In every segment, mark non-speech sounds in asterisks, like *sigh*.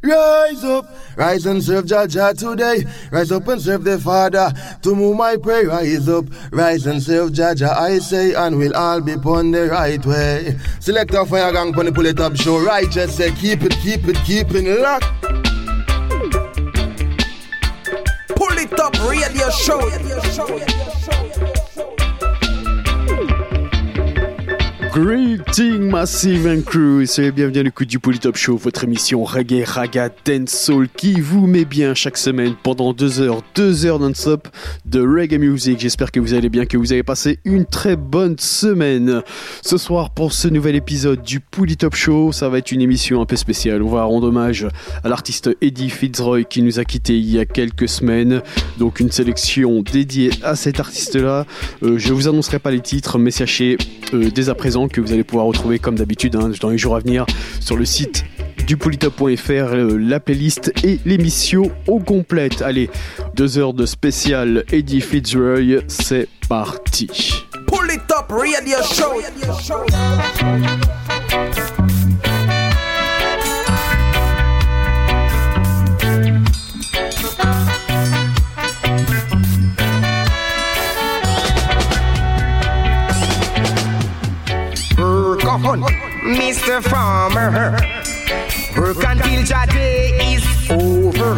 Rise up, rise and serve Jaja today. Rise up and serve the Father. To whom I pray, rise up, rise and serve Jaja. I say, and we'll all be upon the right way. Select our fire gang, pon the pull it up show. Righteous say, keep it, keep it, keep it locked. Pull it up, radio show. Radio show. Greeting Massive and Crew soyez bienvenue à l'écoute du Polytop Show, votre émission reggae, raga, soul qui vous met bien chaque semaine pendant deux heures, deux heures non-stop de reggae music. J'espère que vous allez bien, que vous avez passé une très bonne semaine. Ce soir pour ce nouvel épisode du Polytop Show, ça va être une émission un peu spéciale. On va rendre hommage à l'artiste Eddie Fitzroy qui nous a quitté il y a quelques semaines. Donc une sélection dédiée à cet artiste-là. Euh, je vous annoncerai pas les titres, mais sachez euh, dès à présent que vous allez pouvoir retrouver comme d'habitude hein, dans les jours à venir sur le site du polytop.fr, euh, la playlist et l'émission au complète. Allez, deux heures de spécial Eddie Fitzroy, c'est parti. Polytop Radio Show. On, Mr. Farmer. Work until your day is over.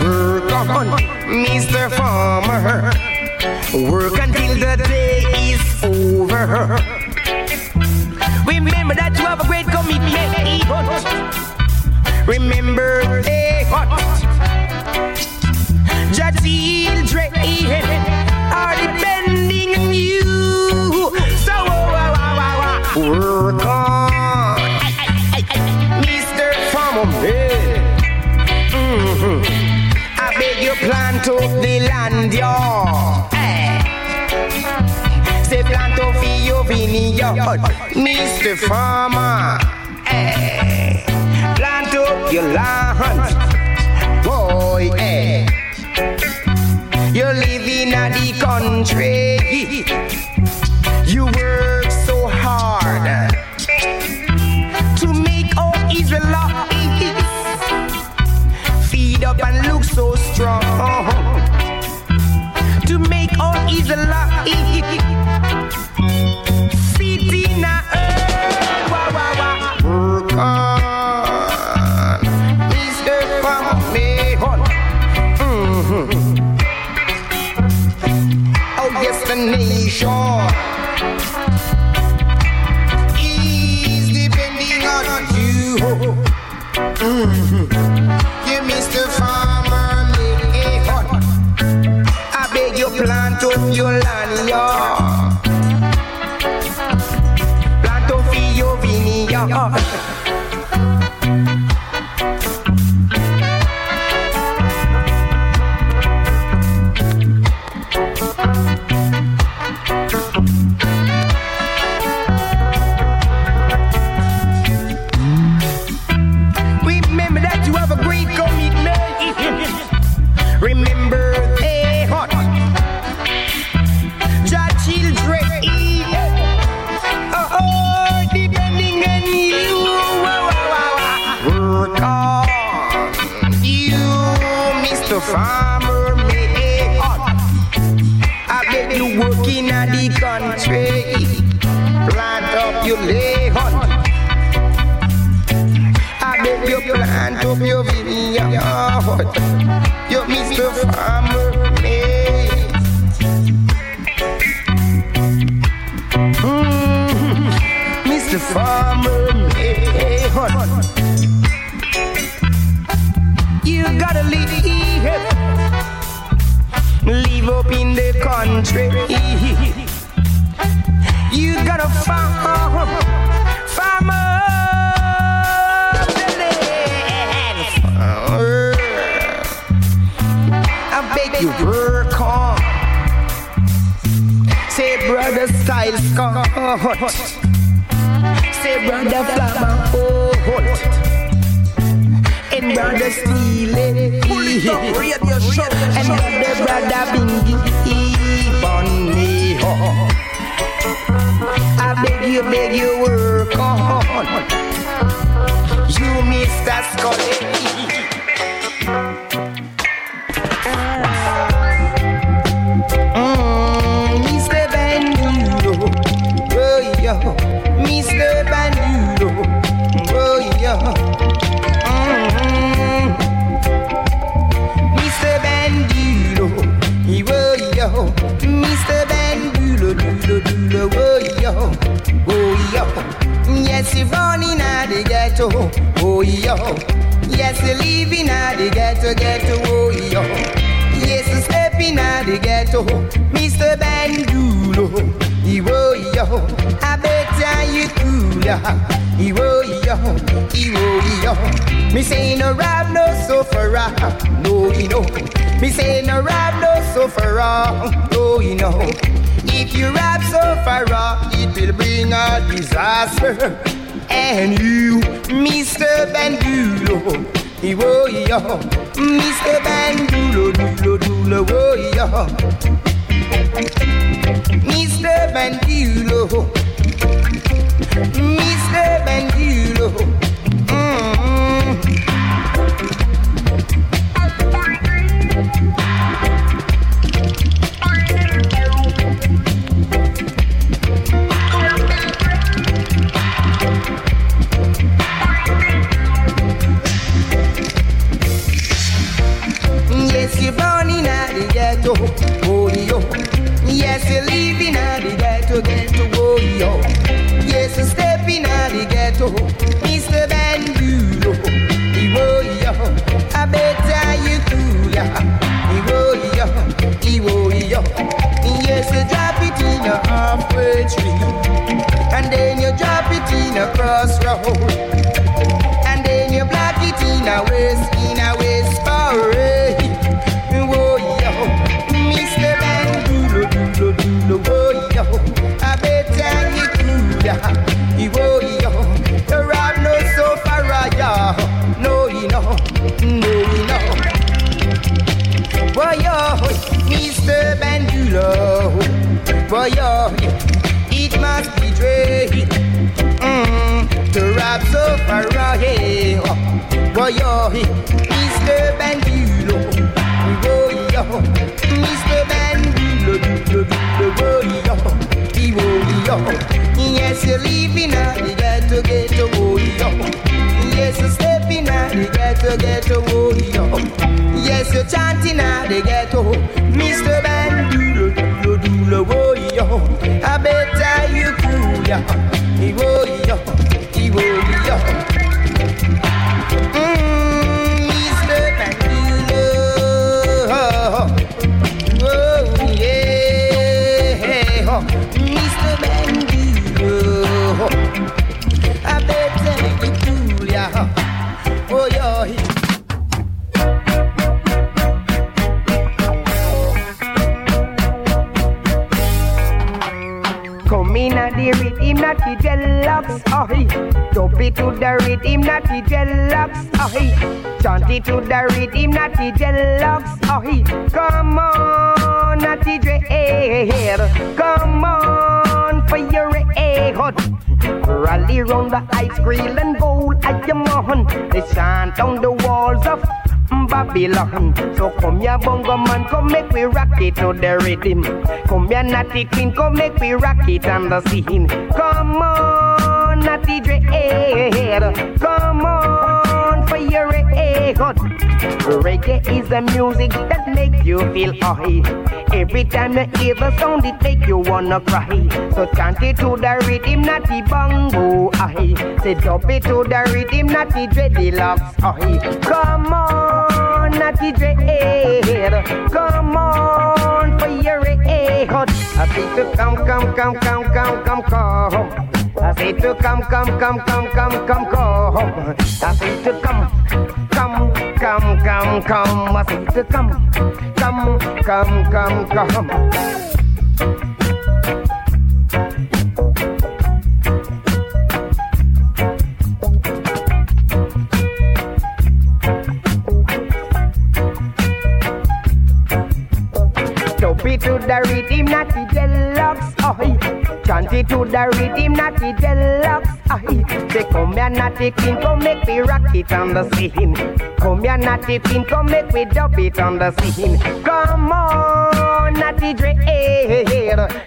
Work on, Mr. Farmer. Work until the day is over. Remember that you have a great commitment. Eh, Remember, hey, what? Your children are depending on you. Work on, Mr. Farmer. Mm-hmm. I beg you plant up the land, y'all. Say plant up your vineyard, Mr. Farmer. Hey. Plant up your land, boy. Hey. You're living at the country. You work to make all Israelites feed up and look so strong. To make all Israelites vineyard. Remember Mr. Farmer, make hot. I bet you working at the country. Plant up your lay hot. I beg you plant up your vineyard. You Mr. Farmer. Mm, Mr. Farmer man. You gotta live, up in the country. You gotta farm, farmer. I beg you work on. Say brother style Scott. Say brother hold. Oh. And brother steal Pull it up, radio show. And brother brother bingy on me. I beg you, beg you work on. You Mr. Scully. Ghetto, oh yo. Yes, live in the ghetto, ghetto, oh yo. Yes, you step in the ghetto, Mr. Bandulu, oh yo. I bet you cool, Iwo oh, yo, Iwo oh, yo. Me say no rap no sufferer, no you know. Me say no rap no sufferer, no you know. If you rap sufferer, it will bring a disaster. And you, Mr. Bandulu, Iwo yo, Mr. Bandulu, dulo dulo, wo yo. Mr. Bandulu. Mr. Bandulu. And then you block it in a waist, in a parade. Oh yo, Mr. Bandulu, dulo, dulo, oh yo. I bet you cool, yeah. Oh yo, the rap no so far, yeah. No, you know, no, you know. Boy, yo, Mr. Bandulu, boy, yo, it must be great mm, to rap so far away. Boy, yo, Mr. Bandulu, boy, yo, Mr. Do, boy, yo, boy, yo. Yes, you're live in a ghetto, ghetto, boy, yo. Yes, you're step in a ghetto, ghetto, boy, yo. Yes, you're chanting at the ghetto, Mr. Bandulu, do, do, do, boy, yo. I bet I you cool, yeah. Boy, to the rhythm, not the deluxe, oi. Chant it to the rhythm, not the deluxe, oi. Come on, not the dread. Come on, for your head. Rally round the ice grill and gold at your on. They chant on the walls of Babylon. So come here, bongo man, come make we rock it to the rhythm. Come here, natty queen, come make we rock it on the scene. Come on, natty dread. Come on, for your head. Reggae is the music that makes you feel high. Every time you hear the sound, it make you wanna cry. So chant it to the rhythm, not the bongo, aye. Say dub it to the rhythm, not the dreadlocks, aye. Come on, not the dread. Come on, for your head. I say to come, come, come, come, come, come, come. I say to come, come, come, come, come, come, come. I say to come, come, come, come, come. I say to come, come, come, come, come. Dub it to the rhythm, not the deluxe, oi. Chant it to the not the deluxe, oi. Say come here, natty queen, come make me rock it on the scene. Come here, natty queen, come make me dub it on the scene. Come on, natty dread.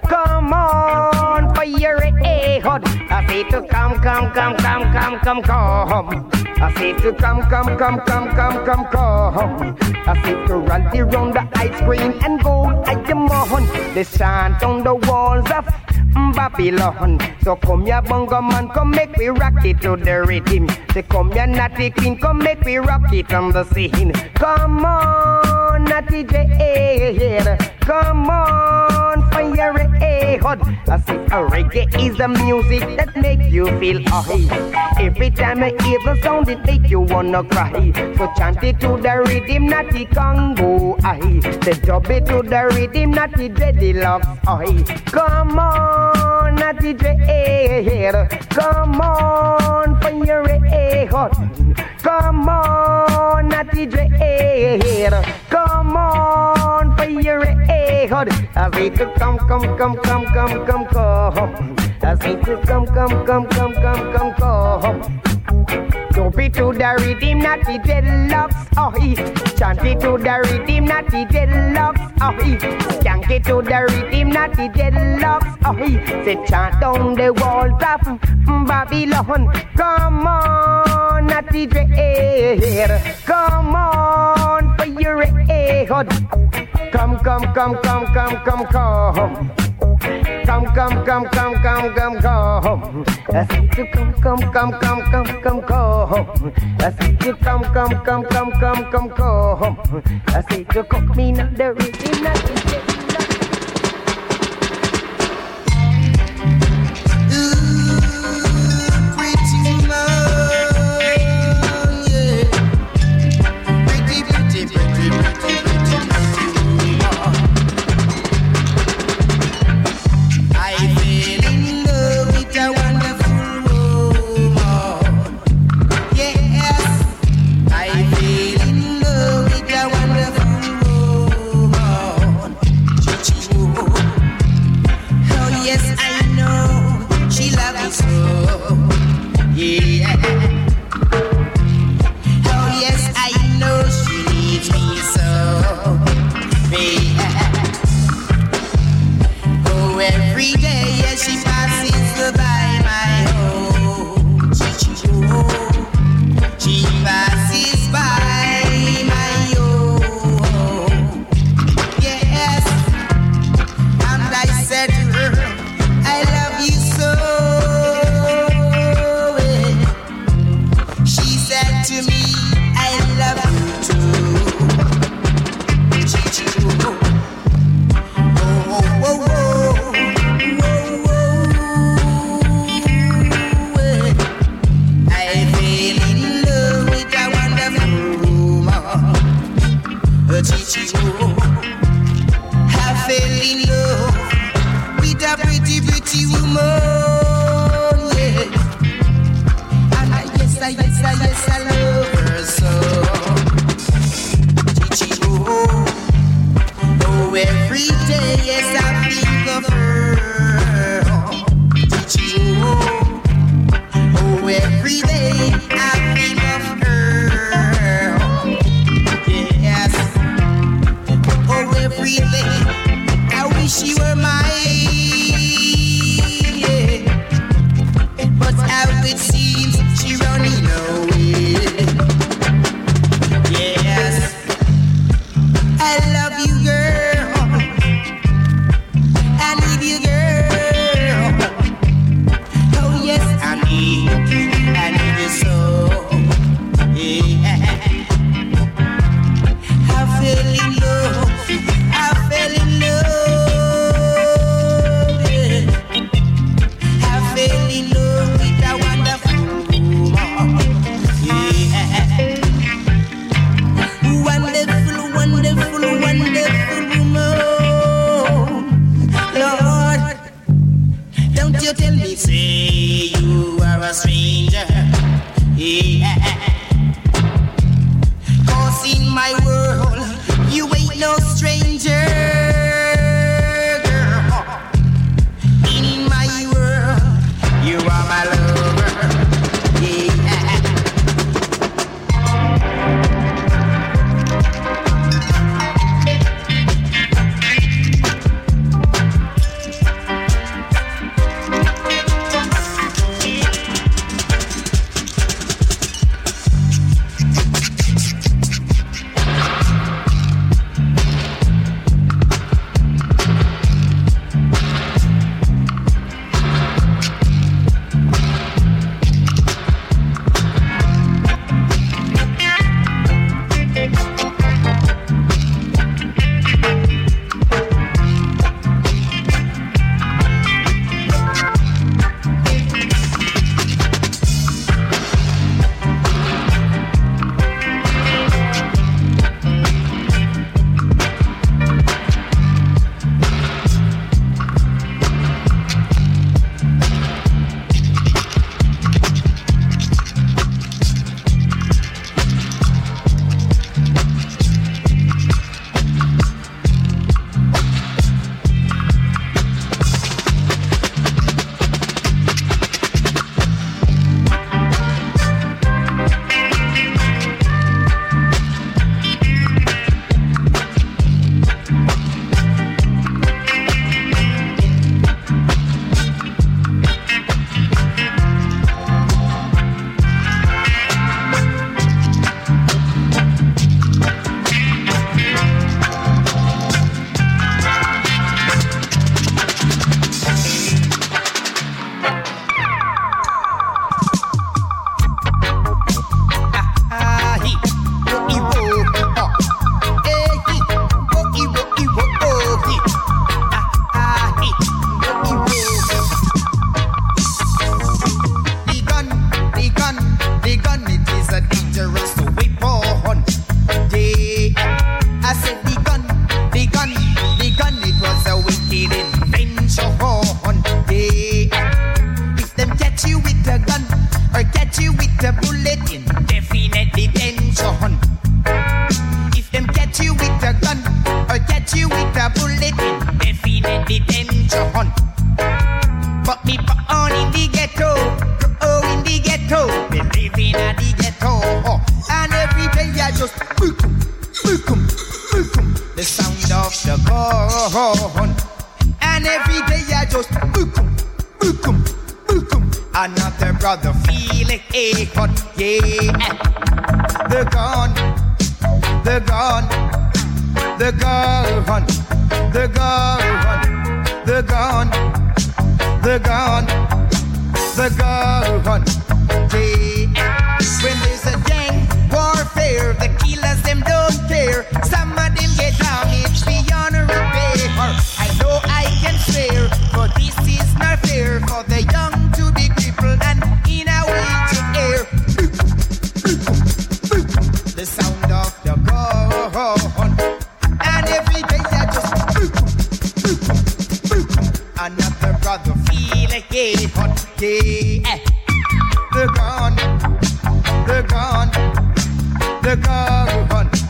Come on, for your head. I say to come, come, come, come, come, come, come. I say to come, come, come, come, come, come, come. I say to run around the ice cream and go at the mountain. They chant on the walls of Babylon. So come ya bongo man, come make we rock it to the rhythm. Say come ya natty queen, come make we rock it on the scene. Come on, natty J, come on, fire a hot. I say a reggae is the music that make you feel high. Every time I hear the sound, it make you wanna cry. So chant it to the rhythm, natty Congo, aye. Say dub it to the rhythm, natty dreadlocks, aye. Come on, natty dread, come on, fire a hot. Come on, natty dread, come on, fire a say to come, come, come, come, come, come, come. To come, come, come, come, come, come, come. Jump it to the rhythm, not the dreadlocks, oh he. Chant it to the rhythm, not the dreadlocks, oh he. Skank it to the rhythm, not the dreadlocks, oh he. Say chant down the walls of Babylon. Come on, not the dread. Come on, for your head. Come, come, come, come, come, come, come. Come, come, come, come, come, come, come. I said you come, come, come, come, come, come, come. I said you come, come, come, come, come, come, come. I said you cook me now the rhythm, not the the gun, the come.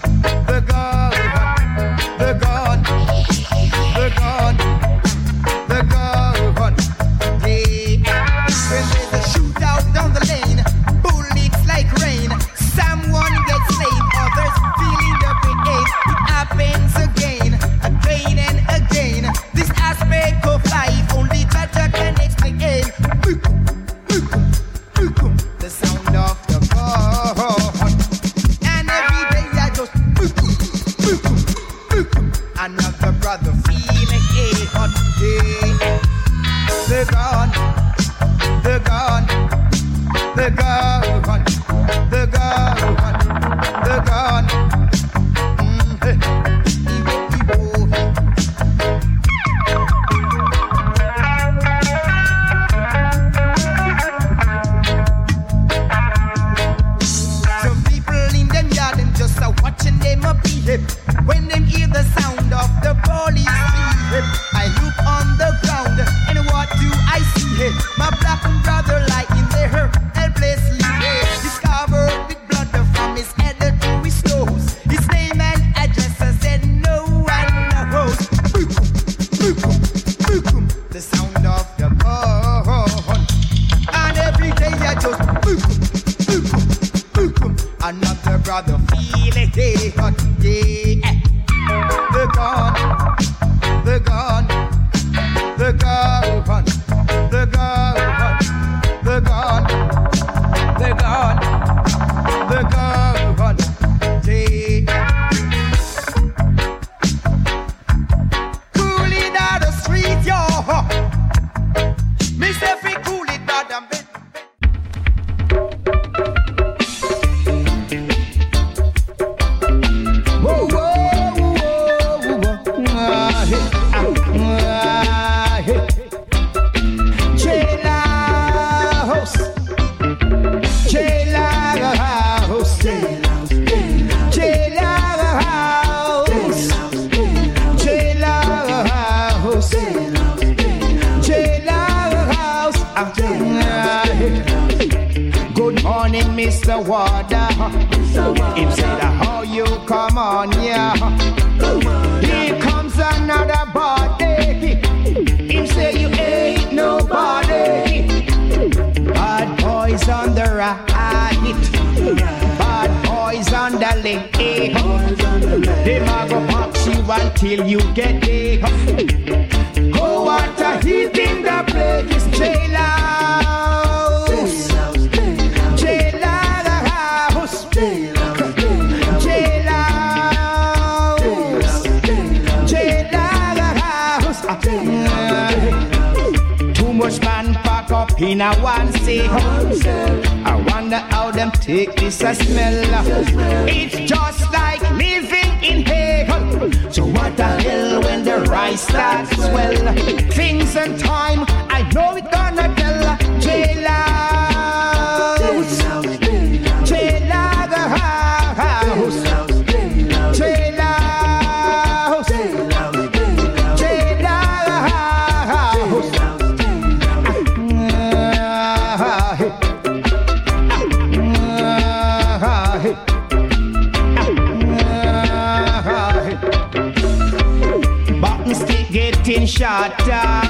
charter.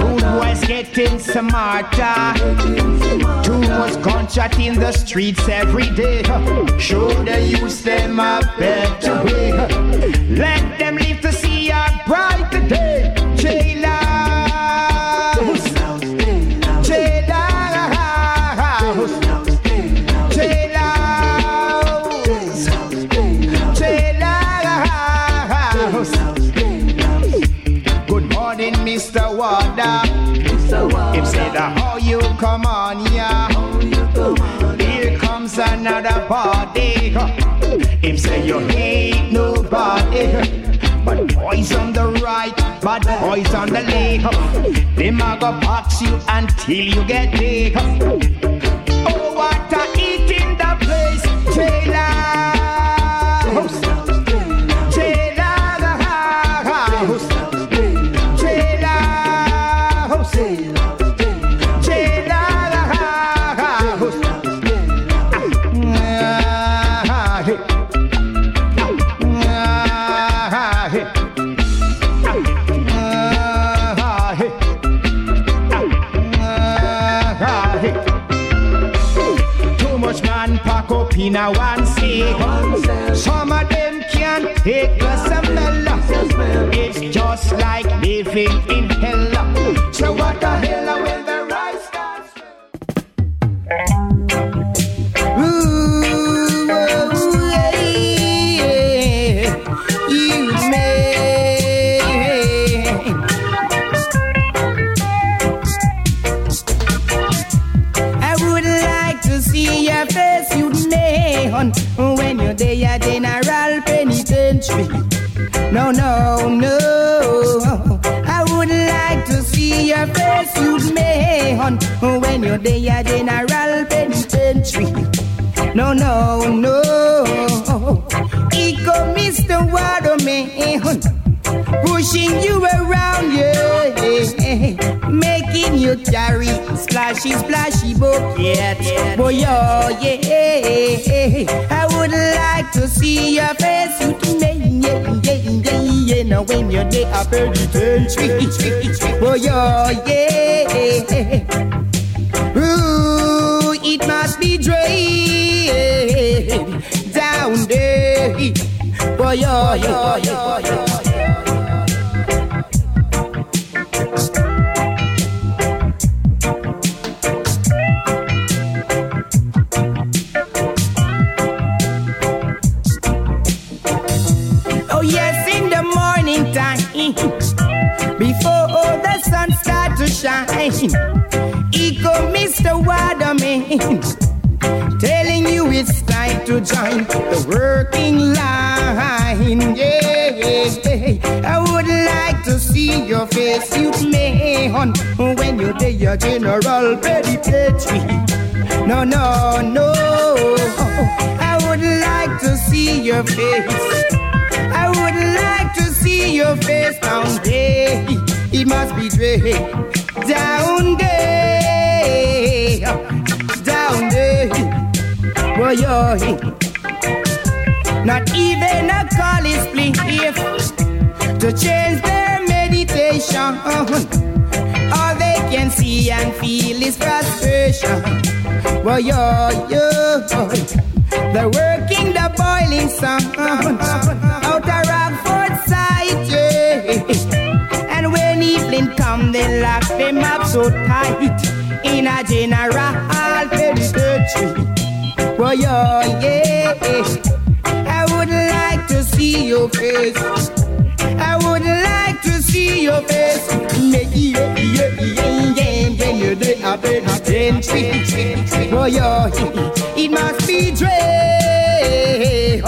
Rude boys getting smarter. Too much gunshot in the streets every day. Shoulda used them a better way? Let them come on, yeah. Here comes another party. Him say you hate nobody. But boys on the right, but boys on the left. Them a go box you until you get big. In a one stick. Some of them can't take the smell. It's just like living in hell. So what the hell when the pushing you around, yeah, making you carry splashy, splashy bucket. Boy, oh, yeah, I would like to see your face, you may, yeah, yeah, yeah, yeah, now when you're there, up in the Boy, oh, yeah. Ooh, it must be dread down there. Boy, yo, yo, yo, yo. Face, you man, when you're there, your General Penitentiary. No, no, no, I would like to see your face. I would like to see your face down there. It must be dread down there, down there. Boy, oh, yo, not even a college please to change their meditation. All they can see and feel is frustration. Boy, yo, yo, they're working the boiling sun out of Rockford side, yeah. And when evening come, they lock them up so tight in a general penitentiary. Boy, yo, yeah, I would like to see your face. I would like to see your face. Yeah, yeah, oh, yeah, yeah, yeah, yeah, you're the penitentiary. Boy, yo, it must be dread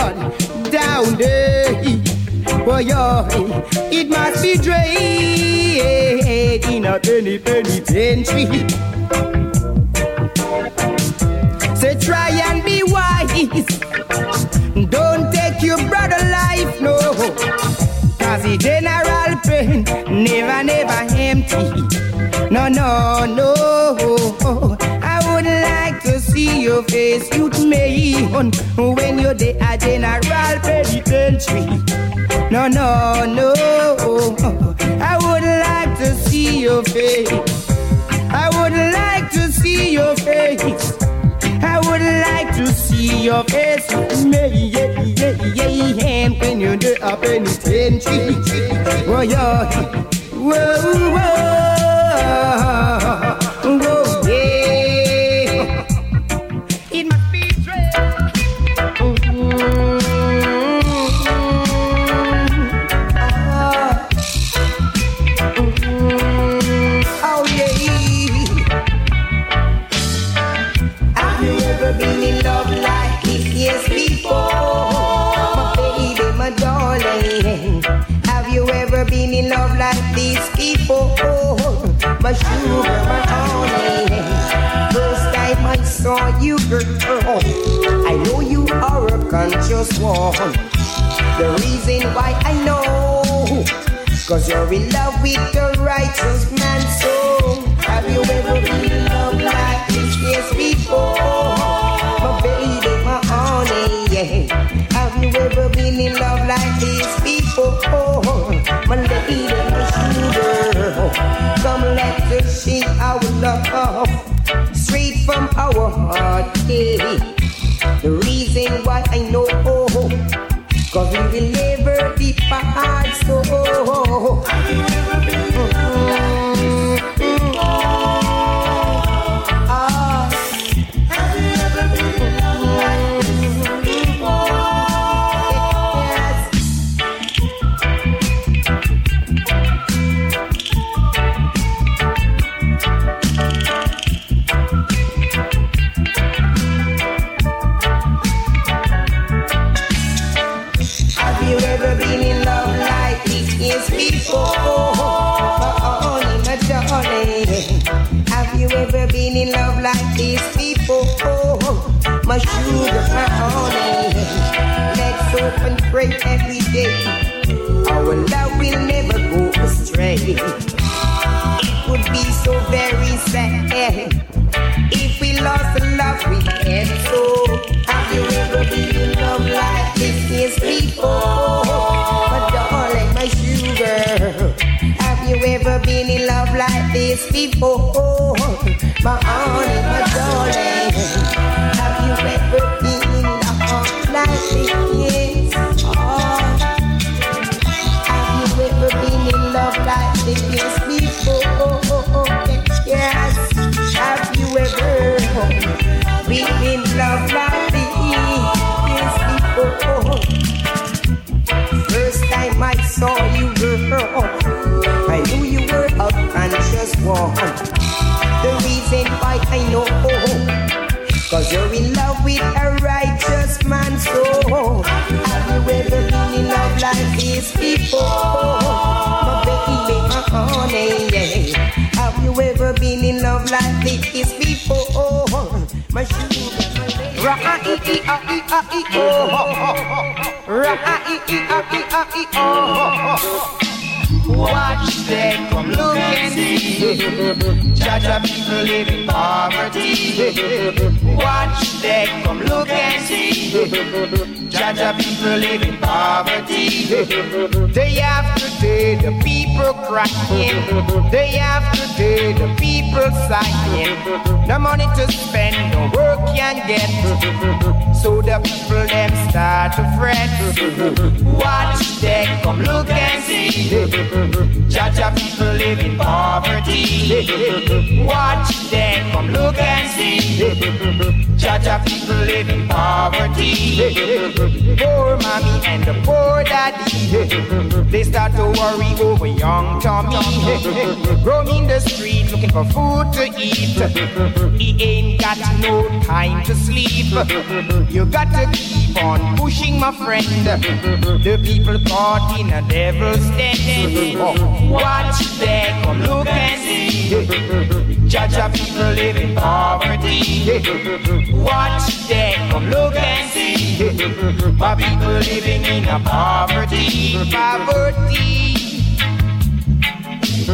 down there. Boy, yo, it must be dread in a penny penitentiary. Say try and be wise. Don't take your brother life, no. Cause the general pain never, never empty. No, no, no. I would like to see your face, youth me when you're the general penitentiary. No, no, no. I would like to see your face. I would like to see your face. I would like to see your face. Yeah, When you're the penitentiary. Oh, yeah. Whoa. Whoa, conscious one. The reason why I know, cause you're in love with the righteous man. So, have you ever been in love like this? Yes, before, my baby, my honey, yeah. Have you ever been in love like this before? My lady, my sugar. Come let us sing our love straight from our heart. Yeah. The reason why I know, cause we hope every day. Our love will never go astray. It would be so very sad if we lost the love we had. So, have you ever been in love like this is before? My darling, my sugar. Have you ever been in love like this before? My honey, my love like this before? First time I saw you, girl, I knew you were a conscious one. The reason why I know, cause you're in love with a righteous man. So, have you ever been in love like this before? My baby, my honey, yeah. Have you ever been in love like this Watch them come look and see. Jaja people live in poverty. Watch them come look and see. Jaja people live in poverty. Day after day, the people Day after day, the people sighing. No money to spend, no work can get. So the people them start to fret. Watch them come look and see. Jaja people live in poverty. Watch them come look and see. Jaja people live in poverty. Poor mommy and the poor daddy. They start to worry over young Tommy. Roaming the street looking for food to eat. He ain't got no time to sleep. You got to keep on pushing, my friend. The people caught in a devil's den. Watch them come look and see. Jaja people live in poverty. Watch them come look and see. My people living in a poverty, poverty,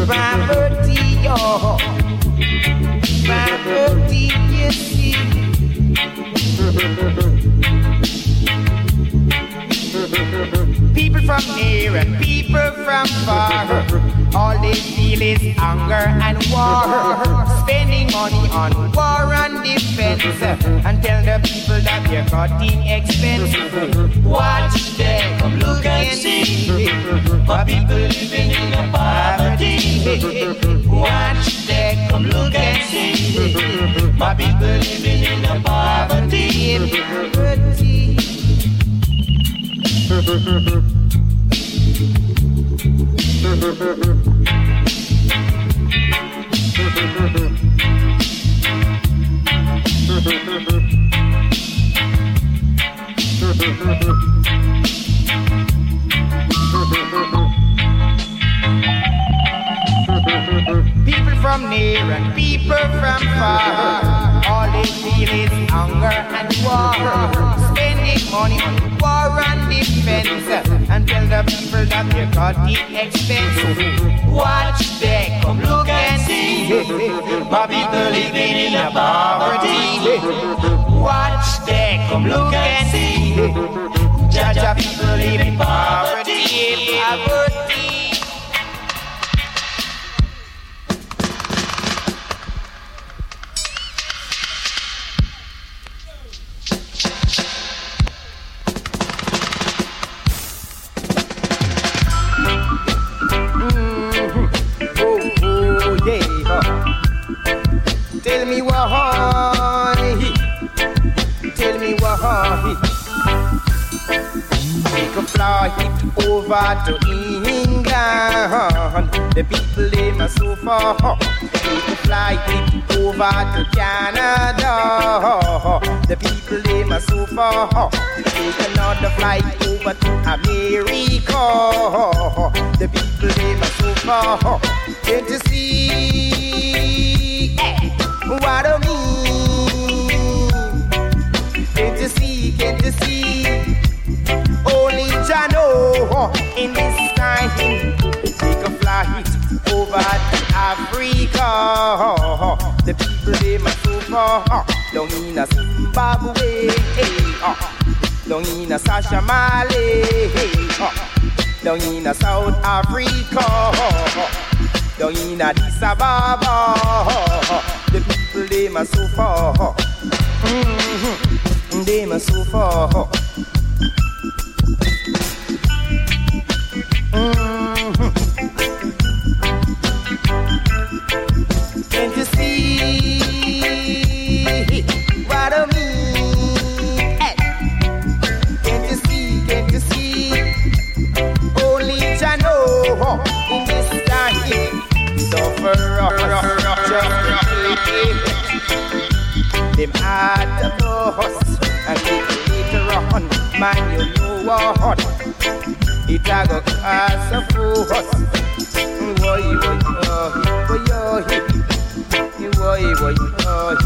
poverty, oh, poverty, you see. Mm-hmm. *laughs* People from near and people from far, all they feel is hunger and war. Spending money on war and defense, and tell the people that they're cutting expense. Watch them, come look and see. My people living in a poverty. Watch them, come look and see. My people living in a poverty. Money on war and defense. Tell the people that they got the expense. Watch they come look and see. My people living in a poverty. Watch they come look and see. Judge people live in poverty. Poverty. Fly over to England. The people they must so far. People fly it over to Canada. The people they must so far. Take another flight over to America. The people they must so far. Get to see hey, what I mean. Get to see, get to see. In this time. Take a flight over to Africa. The people they must so far. Down in a Zimbabwe. Down in a Sasha Mali. Down in a South Africa. Down in Addis Ababa. The people they must so far. Mm-hmm. They must so man, you know what? It a go cause a fuss. Boy, boy, boy, oh, boy, oh, boy, boy, oh,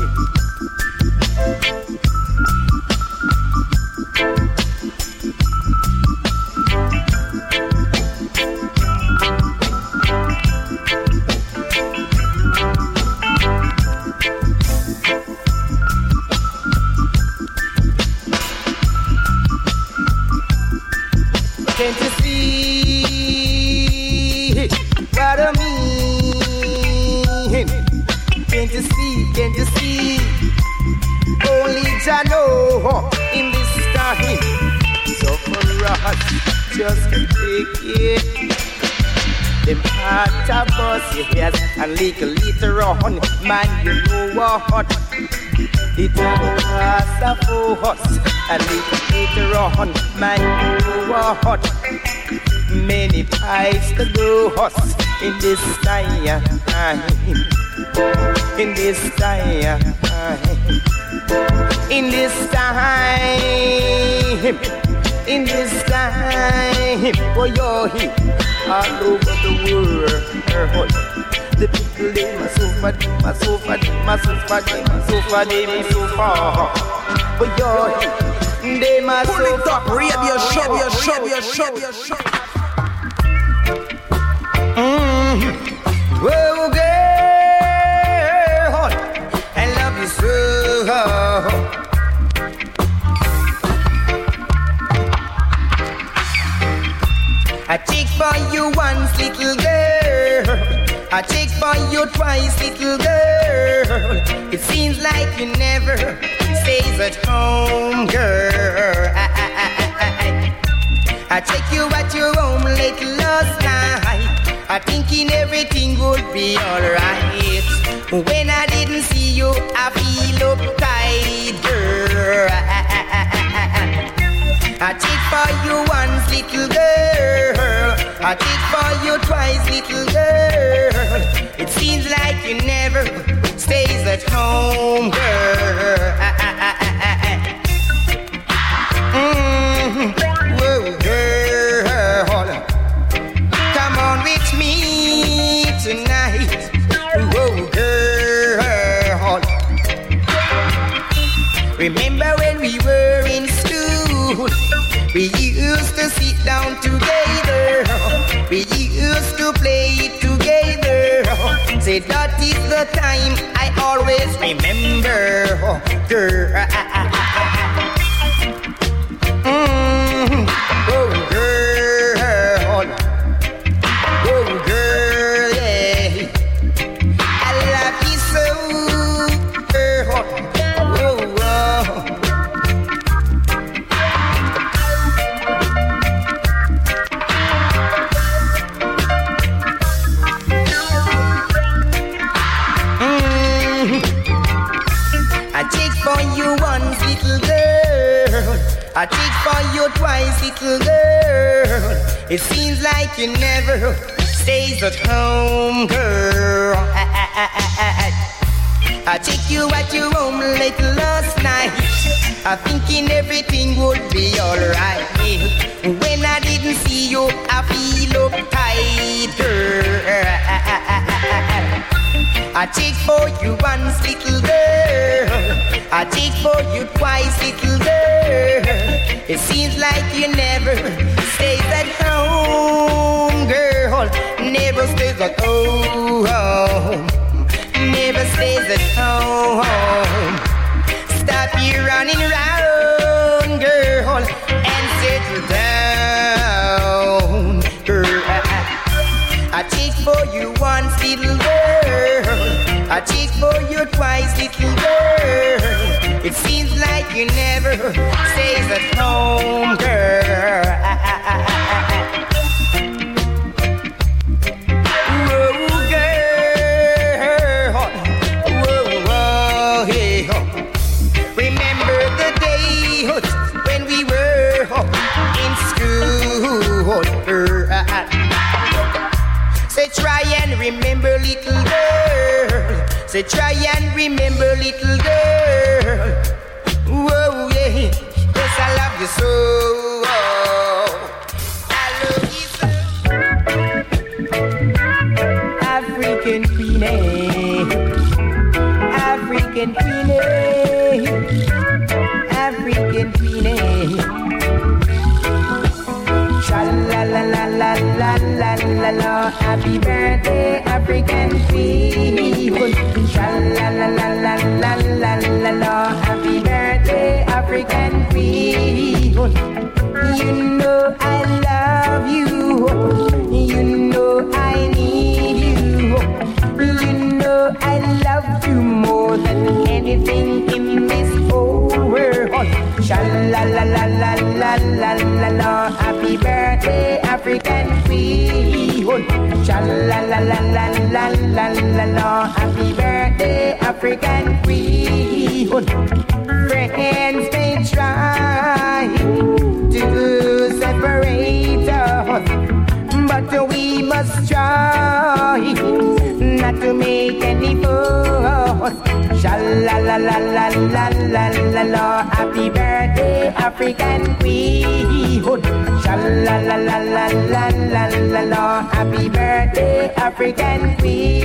boy. just take it. Them heart a bust head and little later on, man, you know what? It a cost a force and leak little later on, man, you know what? Many pipes to go in this time, in this time, in this time in this time. Oh, you're here all over the world. The people they must suffer, must suffer, must suffer, they must suffer, they must suffer. But you're here, they must Pull it up, radio show, radio show, radio show, radio show. Mm-hmm. Well, for you once, little girl. I check for you twice, little girl. It seems like you never stays at home, girl. Ah, ah, ah, I, I, I, I check you at your home late last night. I thinking everything would be alright. When I didn't see you, I feel uptight, girl. I I did for you once, little girl. I did for you twice, little girl. It seems like you never stays at home, girl. I, I, I, I, Mm. Whoa, girl. Come on with me tonight. Whoa, girl. Remember we used to sit down together. We used to play together. Say that is the time I always remember. Girl. You twice, little girl. It seems like you never stays at home, girl. I take you at your home late last night. I thinking everything would be alright. When I didn't see you, I feel uptight, girl. I take for you once, little girl. I take for you twice, little girl. It seems like you never stays at home, girl. Never stays at home. Never stays at home. Stop you running around, girl, and settle down, girl. I take for you once, little girl. I take for you twice, little girl. It seems you never stays at home, girl. Whoa, girl. Whoa, whoa, yeah. Remember the days when we were in school. Say try and remember little girl. Say try and remember little African queenie. Eh? African queenie. Eh? Sha la la la la la la la la. Happy birthday, African queen. Anything in this whole world. La la la la la la la la. Happy birthday, African queen. Sha la la la la la la la la. Happy birthday, African queen. Friends may try to separate us, but we must try not to make any fuss. Sha la la la la la la la la. Happy birthday, African queen. Sha la la la la la la la la. Happy birthday, African queen.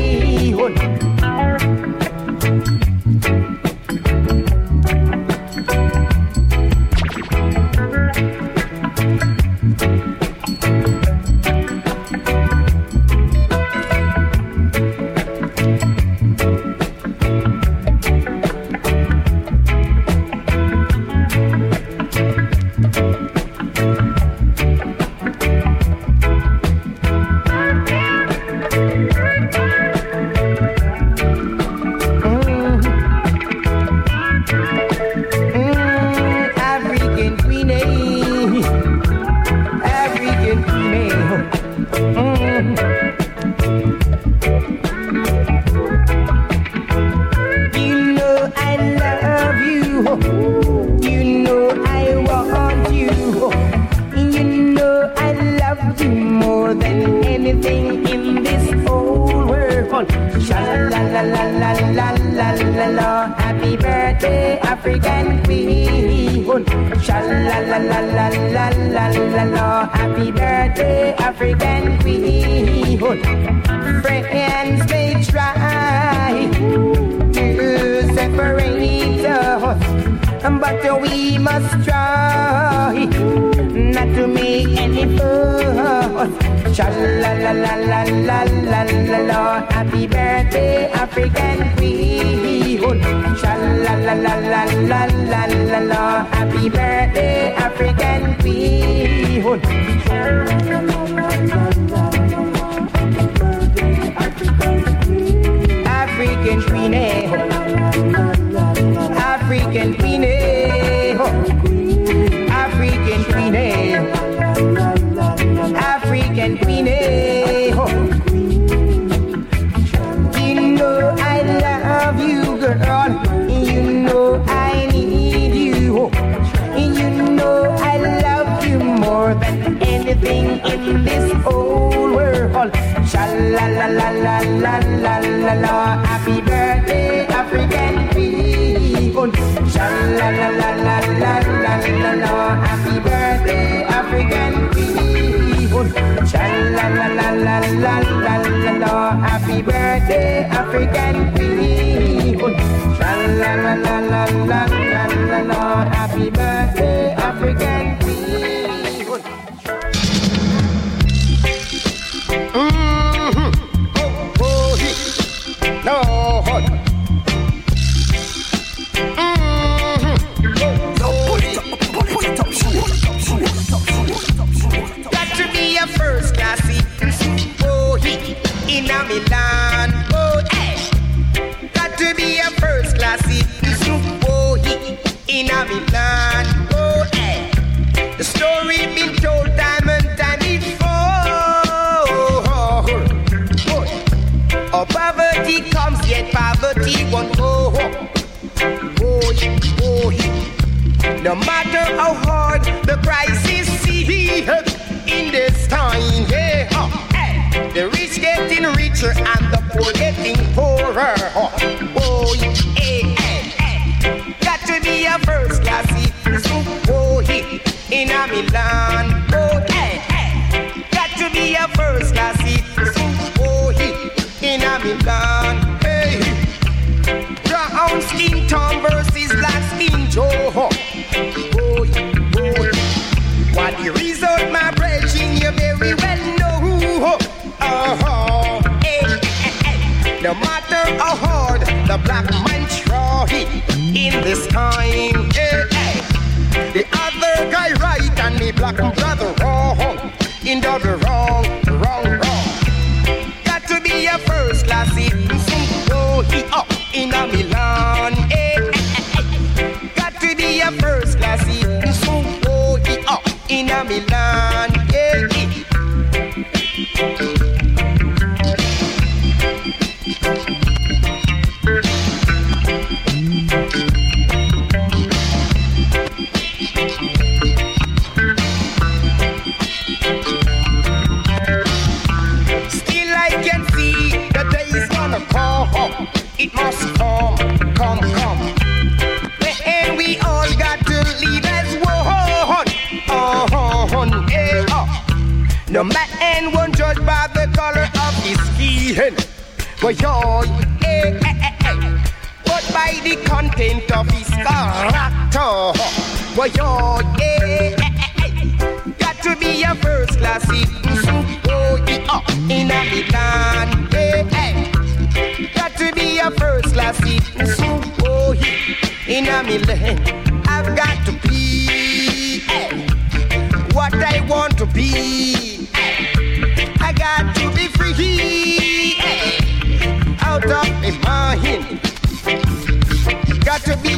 la la la la la la la la. Happy birthday, African. emperor. Oh, hey, hey, hey. Got to be a first class soup. Oh, hey, in a Milan. Oh, hey, hey. Got to be a first class soup. Oh, hey, in a Milan. black man throwing in this time. Hey, hey. The other guy right and the black brother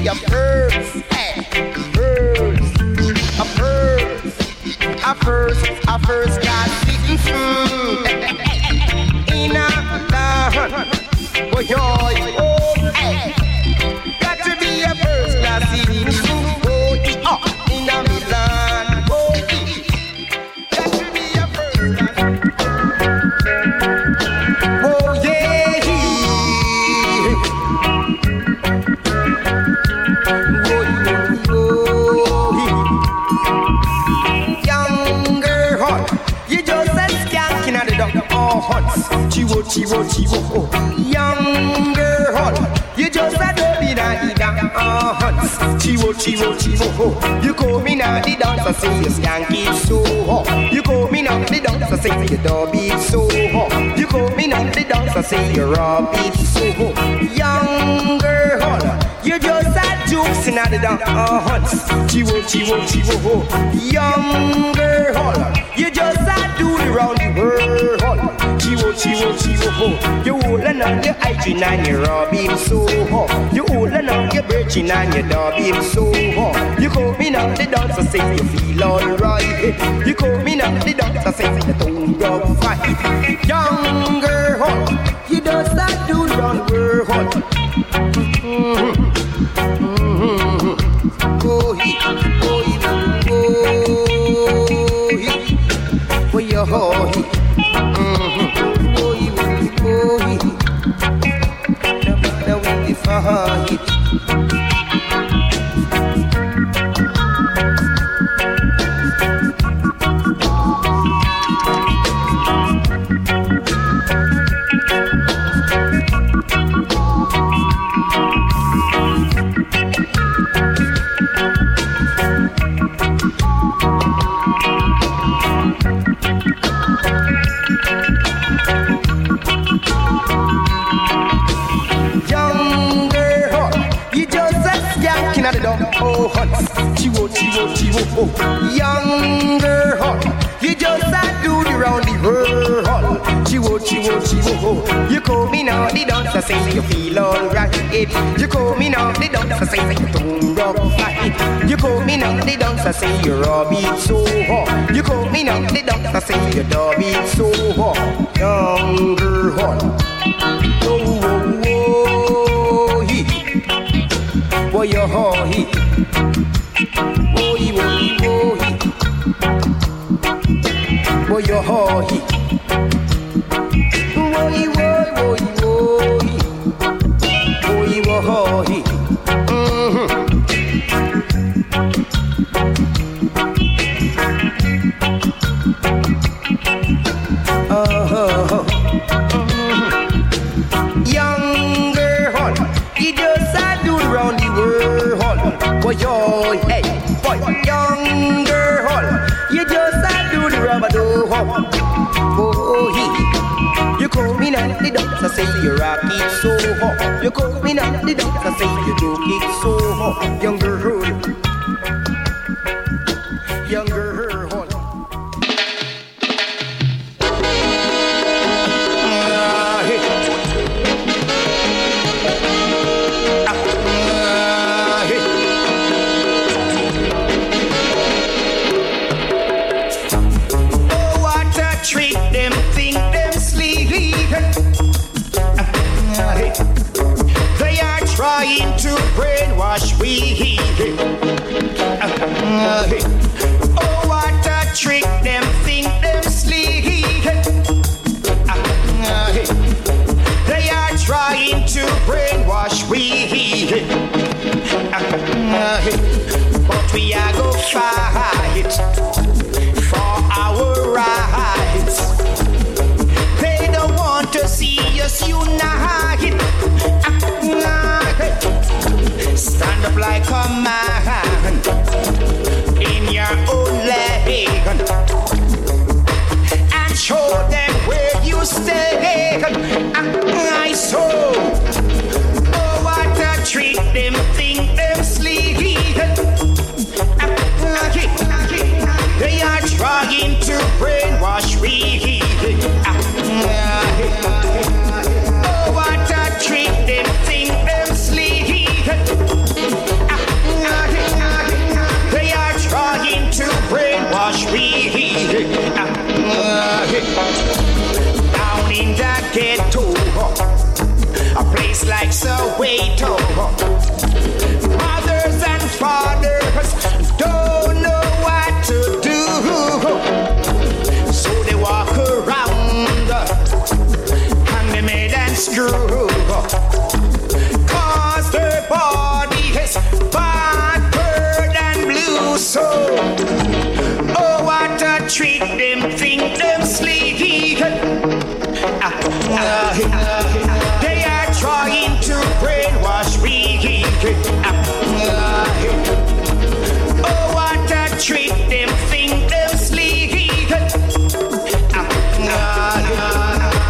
your purse. Hunts. Chiwo, chiwo, chiwo. Oh. Young girl, you just a dirty daddy dance. Chiwo, chiwo, chiwo. Oh. You come in at the dance, I say you skank it so. Hot. You come in at the dance, I say you dub it so. Hot. You come in at the dance, I say you rub it so. Hot. Young girl, you just a jokes in the dance. Chiwo, chiwo, chiwo. Oh. Young girl, you just a do the round the world. Chiwo. You holding on your hygiene and your rubbing so. Hot. You holding on your birching and your dubbing so. Hot. You come in on the dance and say you feel alright. You come in on the dance and say the tone dog fight. Young girl, hot. you just that do the round the world. Mm-hmm. Mm-hmm. Alright. You call me now, the dance, I say you don't rock fight. You come in on the dance, I say you rub it so hard. You call me now, the dance, I say you dub it so But we are go fight for our rights. They don't want to see us unite. Stand up like a man in your own land and show them where you stand. I saw. Trying to brainwash we. Oh, what a treat them think them sleep. They are trying to brainwash we. Down in the ghetto, a place like Soweto. They are trying to brainwash me. Oh, what a treat them think them sleek.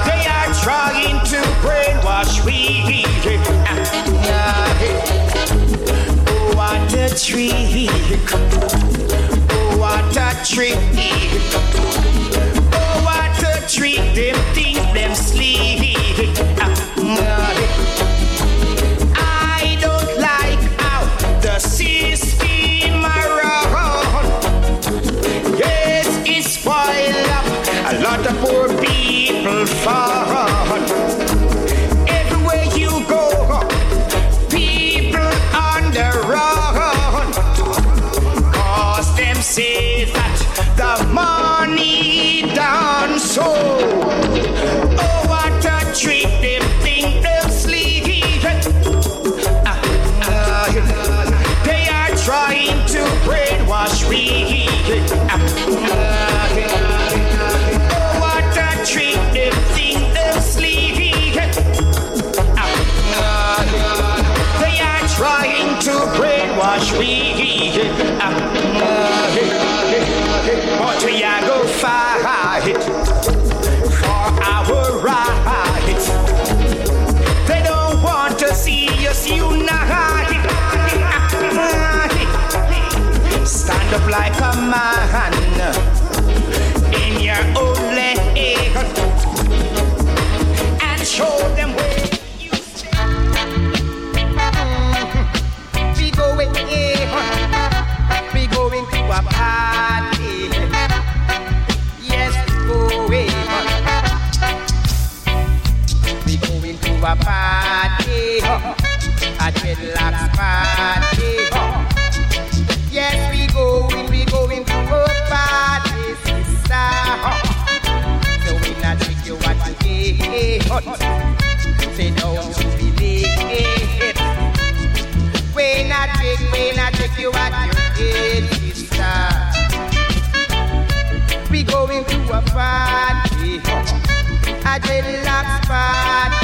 They are trying to brainwash me. Oh, what a treat. Oh, what a treat Ah. go they don't want to see us unite. Ah. Stand up like a man. a dreadlocks part.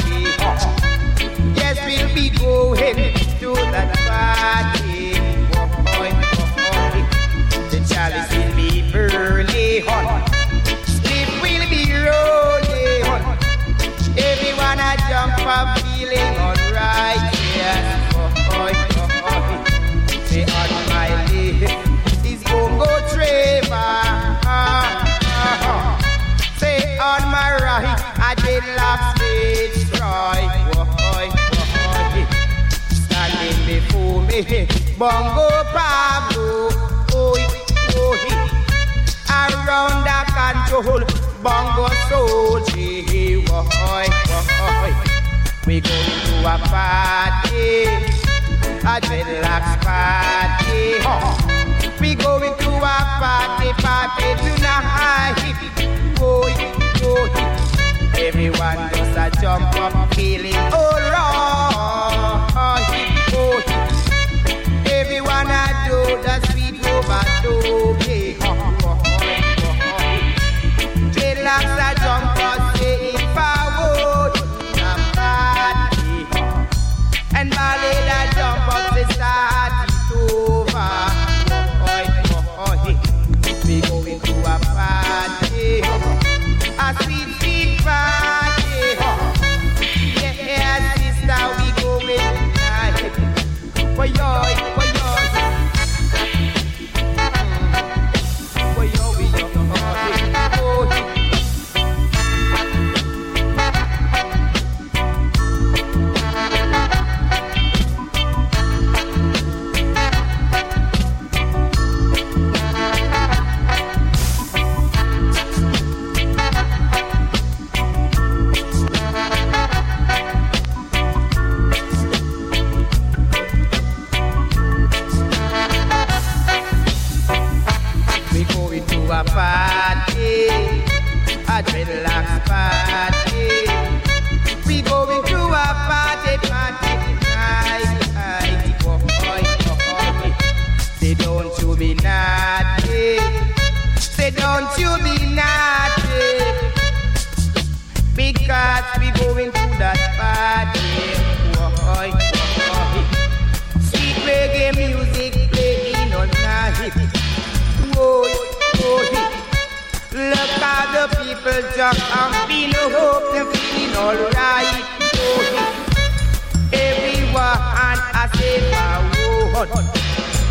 Bongo Pablo, oi, oi, around the control, Bongo Soldier, oi, oi. We going to a party, a dreadlocks party. We going to a party, party tonight, oi, oi. Everyone just a jump up, feeling alright, oi, oi road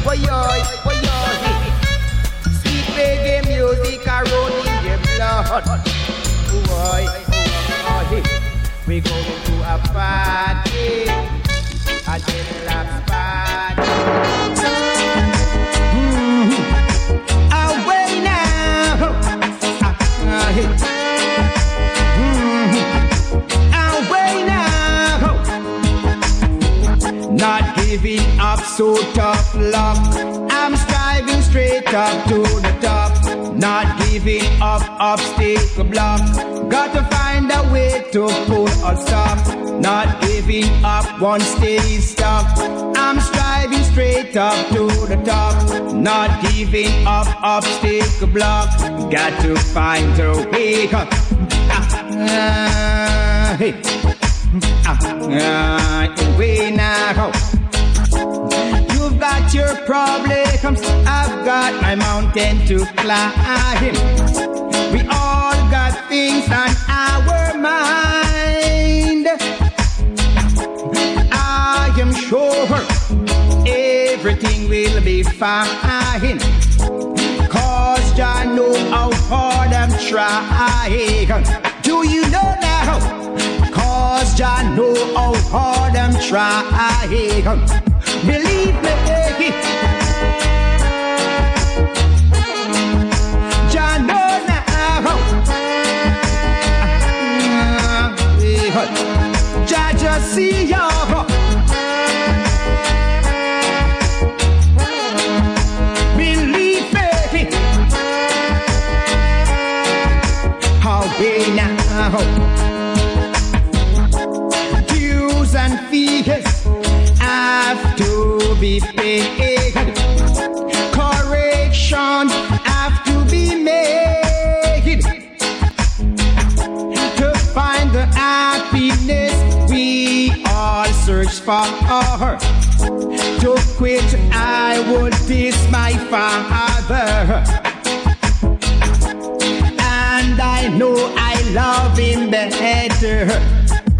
Boy, boy, boy, Sweet reggae music are running your blood. Boy, boy, we go to a party, a general party. Away now. Uh, uh, not giving up so tough up to the top. Not giving up, obstacle block. Got to find a way to pull us up. Not giving up, one stay stuck. I'm striving straight up to the top. Not giving up, obstacle block. Got to find a way. Ah, hey. Ah, ah, way now. You've got your problems, I've got my mountain to climb. We all got things on our mind. I am sure everything will be fine. Cause I know how hard I'm trying. Do you know now? Cause I know how hard I'm trying. Believe me, Jah know just see you. Be. Correction have to be made to find the happiness we all search for. To quit, I would diss my father. And I know I love him better.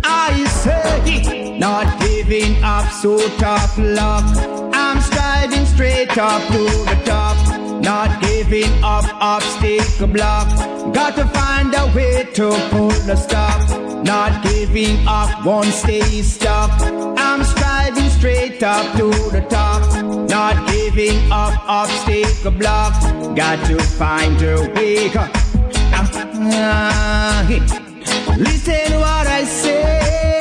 I say, not giving up, so tough luck. I'm striving straight up to the top. Not giving up, obstacle block. Got to find a way to pull the stop. Not giving up, won't stay stuck. I'm striving straight up to the top. Not giving up, obstacle block. Got to find a way. Listen what I say.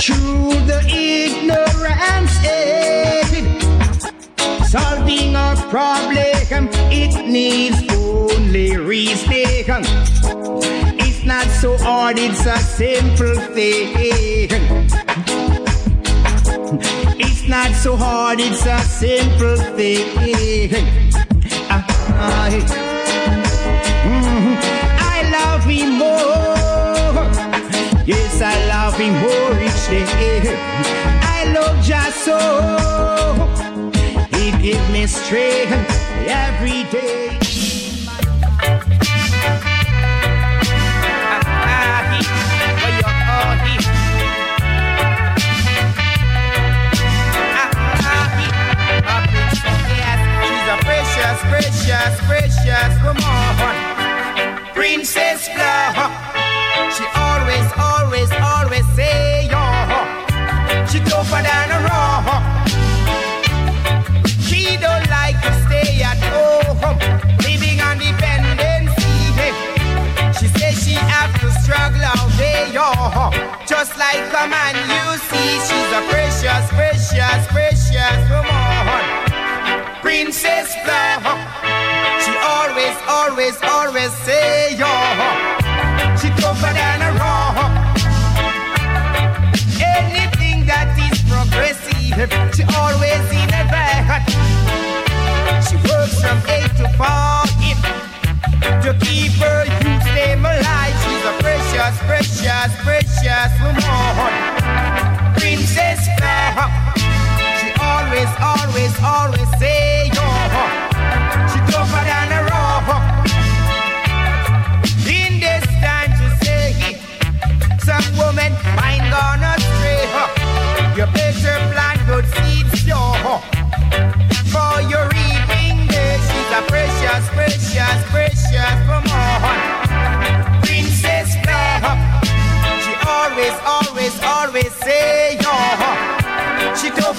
Through the ignorance. aid. Solving a problem, it needs only reason. It's not so hard, it's a simple thing. It's not so hard, it's a simple thing. Hey. Mhm. I love him more. Yes, I love him more day. I love just so. He give me strength every day. Precious, precious, precious woman. Princess Flower. She like a man, you see, she's a precious, precious, precious woman. Princess Flower. She always, always, always say, yo. She tougher than a raw. Anything that is progressive, she always in a advance. She works from eight to five to keep her precious, precious, woman. Princess Flower. She always, always, always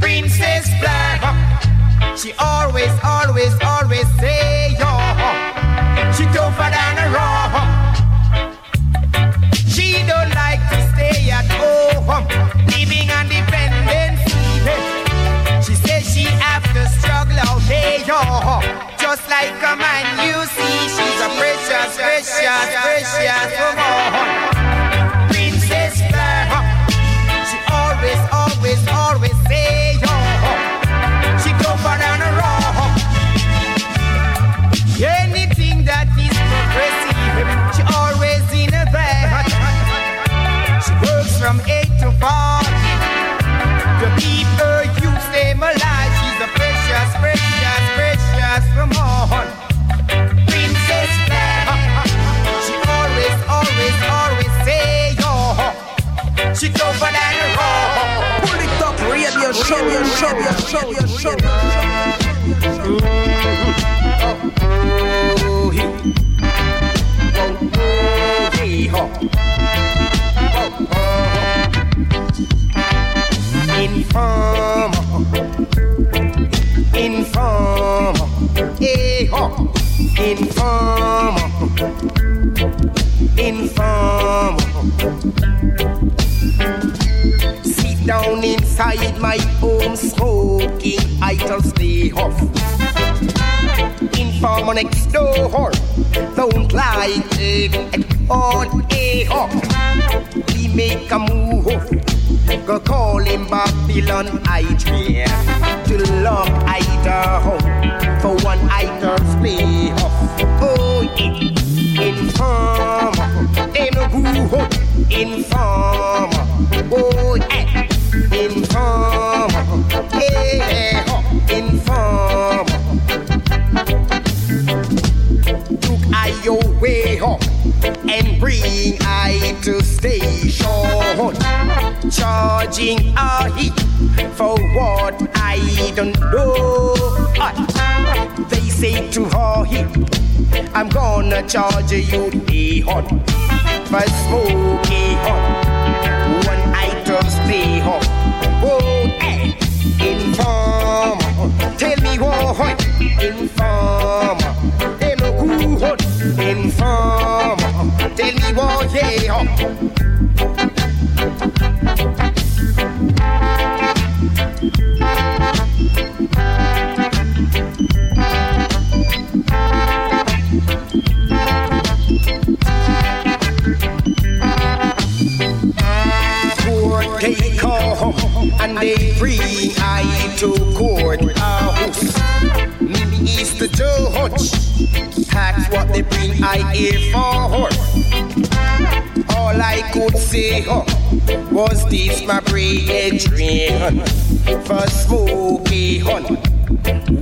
Princess Black. She always, always, always say, yo. She tougher than a rock. She don't like to stay at home, living on dependency. She says she have to struggle out there, yo. Just like a man you see, she's a precious, precious, precious woman. Show, show, show, show, show. Oh, he. Oh, oh, he, ho. Oh, oh. Inform. Inform. Eh, ho. Inform. Down inside my home smoking, I'll stay off. Informer next door, don't like it all. Eh, oh. We make a move, go call him Babylon I train to lock Idaho for one Idaho's play off. Oh, yeah. Informer, no good. Informer, oh, yeah. Way up and bring I to station. Charging a heat for what I don't know. Ah, They say to her heat, I'm gonna charge you the hot for smoky hot. One item stay hot. Oh, eh, informer, tell me what informer. No. Tell me what yeah. They come and they bring I to court house. Me is the judge. That's what they bring I here for. All I could say huh, was this my brethren for smoky hun.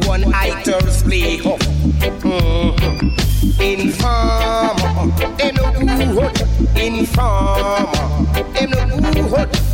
One item's play huh. Mhm. Informer, them no good. Informer, them no good.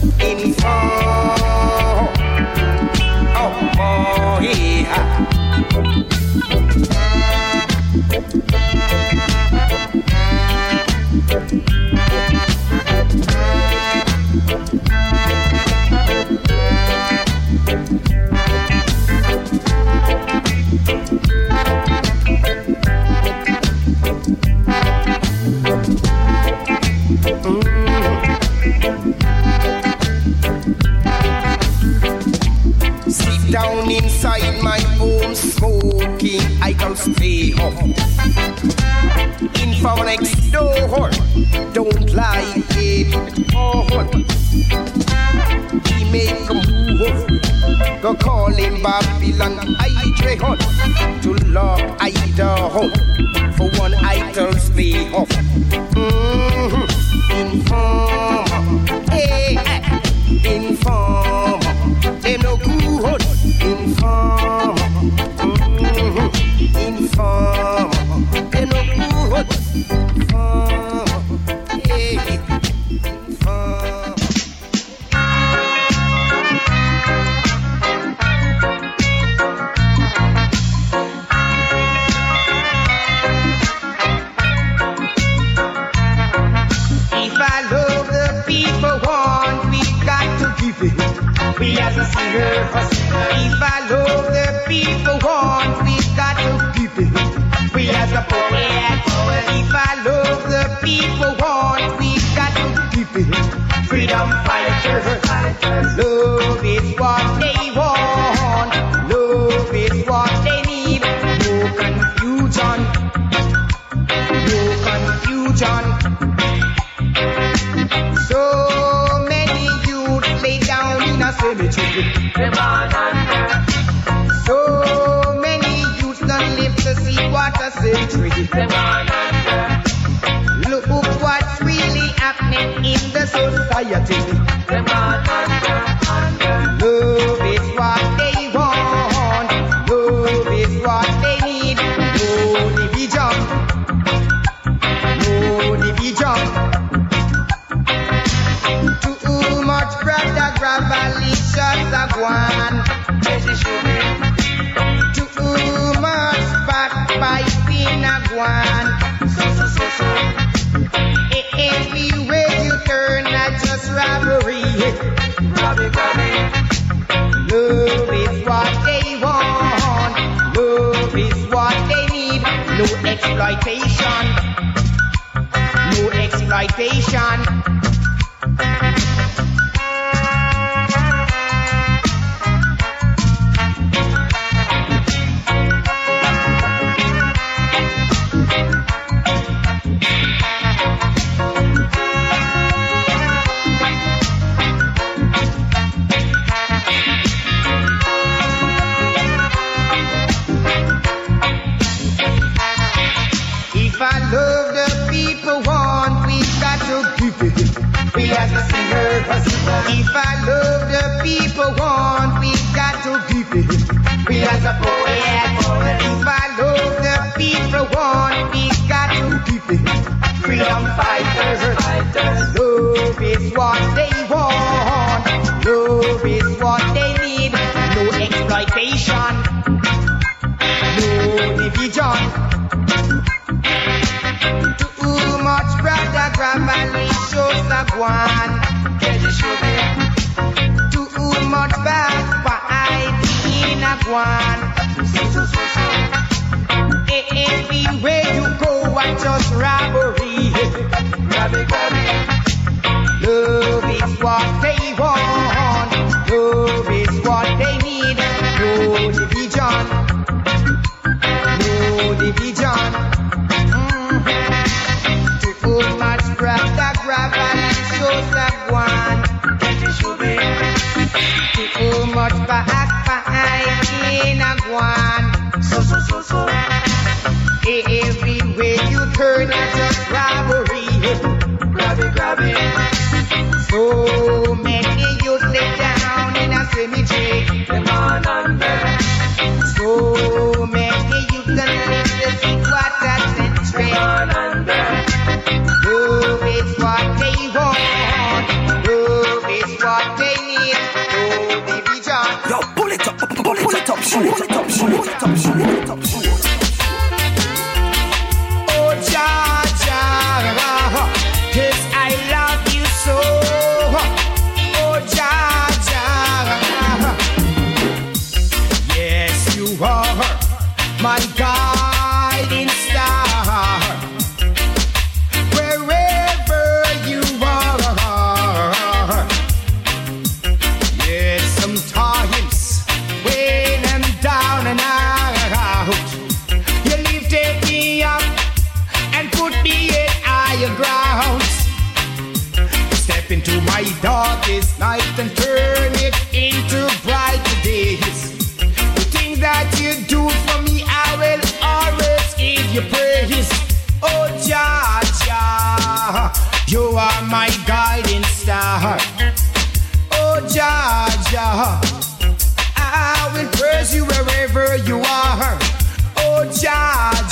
Stay up. In for next door, don't like it all. He make a move, go call him Babylon I Trehon to lock Idaho for one idle stay off. Mm-hmm. Informer, hey, informer, Thank you.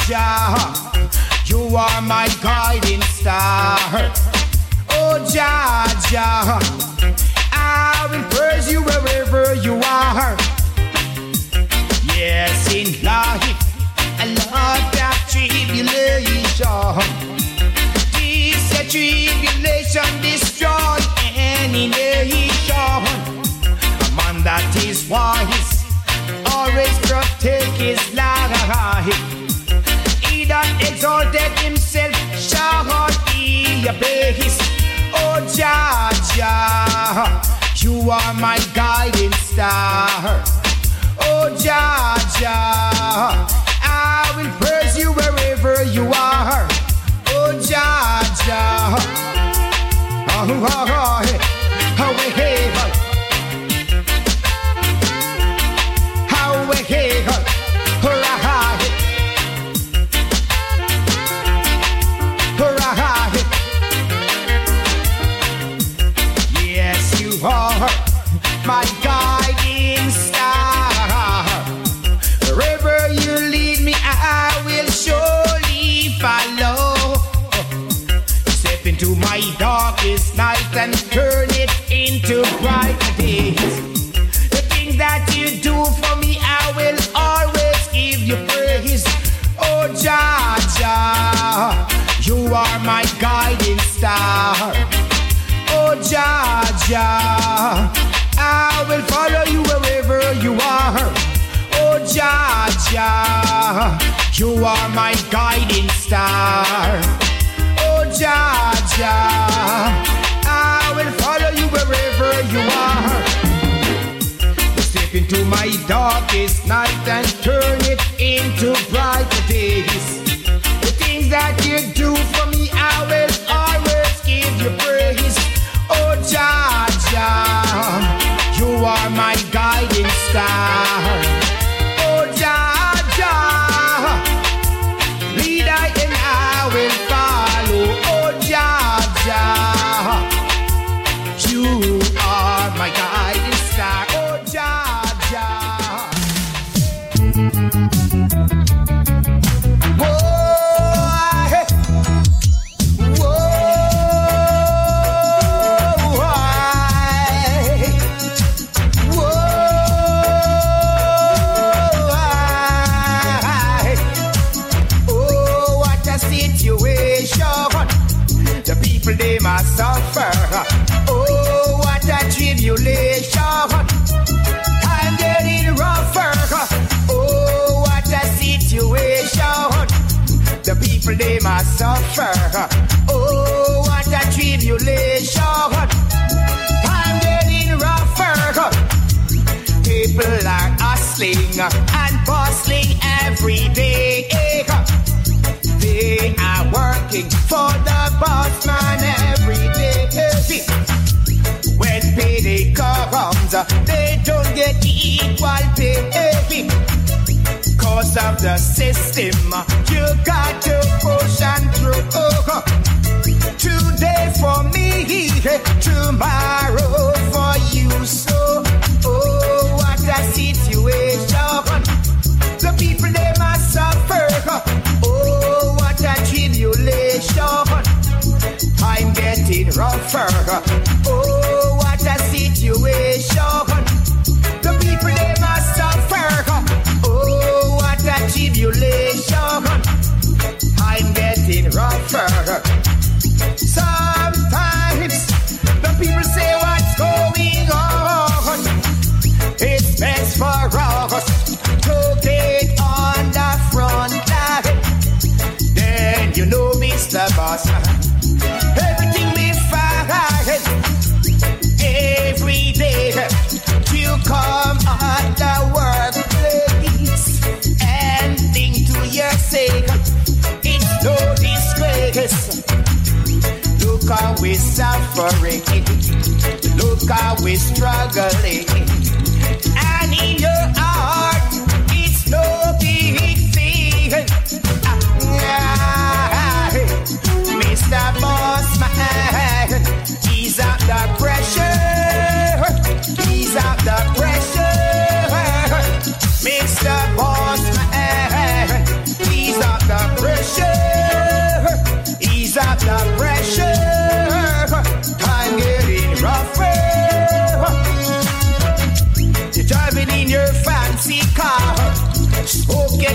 Jah, you are my guiding star. Oh Jah, Jah, I will praise you wherever you are. Yes, in life, I love that tribulation. This a tribulation destroys any nation. A man that is wise always protect his life. Your praise. Oh, Jah, Jah, you are my guiding star. Oh, Jah, Jah, I will praise you wherever you are. Oh, Jah, Jah. Oh, oh, oh, oh, hey, my guiding star. Wherever you lead me, I will surely follow. Step into my darkest night and turn it into bright days. The things that you do for me, I will always give you praise. Oh, Jah, Jah, you are my guiding star. Oh, Jah, Jah, I will follow you wherever you are. Oh, Jah, Jah, you are my guiding star. Oh, Jah, Jah, I will follow you wherever you are. Step into my darkest night and turn it into brighter days. The things that you do for me, I will always give you praise. Are my guiding star. People they must suffer. Oh, what a tribulation. I'm getting rougher. Oh, what a situation. The people they must suffer. Oh, what a tribulation. I'm getting rougher. People are hustling and bustling every day. They are working for the boss man every day. When payday comes, they don't get equal pay. Cause of the system, you got to push and through. Today for me, tomorrow We're struggling.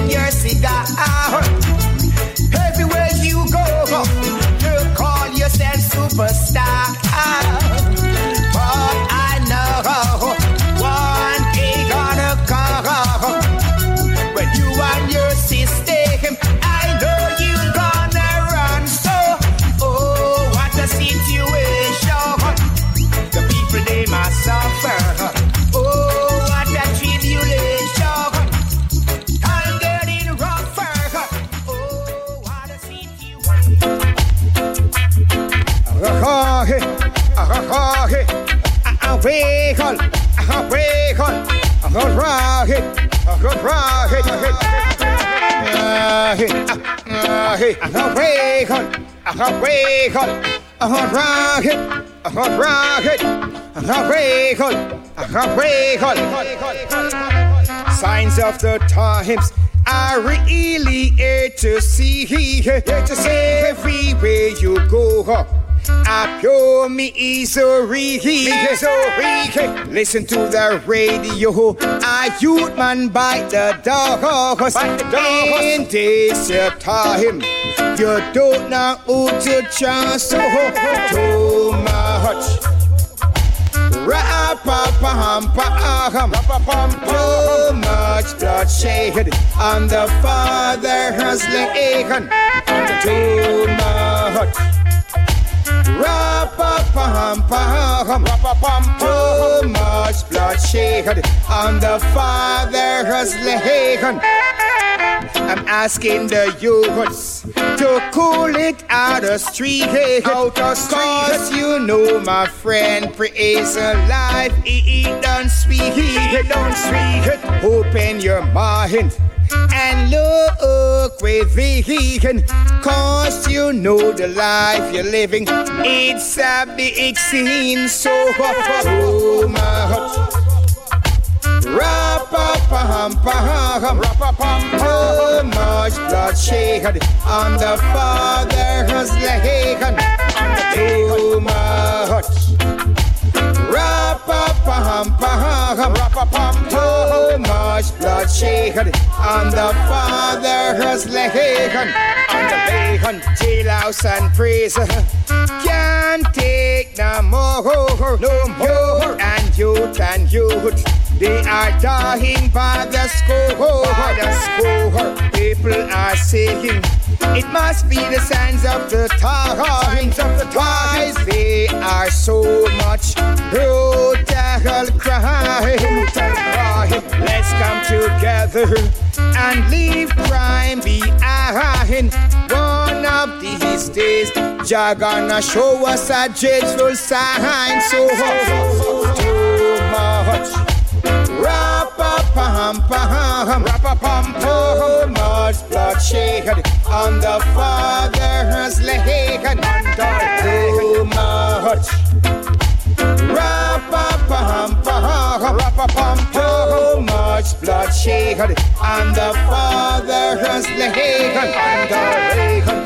Your cigar. A good rocket, a good rocket, a good vehicle, a good vehicle, a good rocket, a good rocket, a good vehicle, a good vehicle. Signs of the times are really here to see, here to see everywhere you go. Up your misery, misery. Listen to the radio. A youth man by the dog dogs. In this time, you don't know who to so too much. Too much bloodshed on the father's leg. Too much. Ra-pa-pam-pam, too much bloodshed on the father's leg. I'm asking the youths to cool it out of street, out of street. Cause you know my friend praise alive, he done sweet, he done sweet. Open your mind and look within, cause you know the life you're living. It's a big scene, so. Ra-pa-pam-pam, too much bloodshed on the father's leg. Much. Ra-pa-pam-pam, too much bloodshed on the father's leg. On the leg, jailhouse and prison can't take no more, no more. And youth and youth. They are dying by the score, by the score. People are saying it must be the signs of the times, of the times. They are so much brutal crime, crime. Let's come together and leave crime behind. One of these days, Jah gonna show us a dreadful sign. So too much. Ra-pa-pam-pam, ra-pa-pam-pam. Too much bloodshed on the father's leg. Too much. Ra-pa-pam-pam, ra-pa-pam. Too much bloodshed on the father's leg.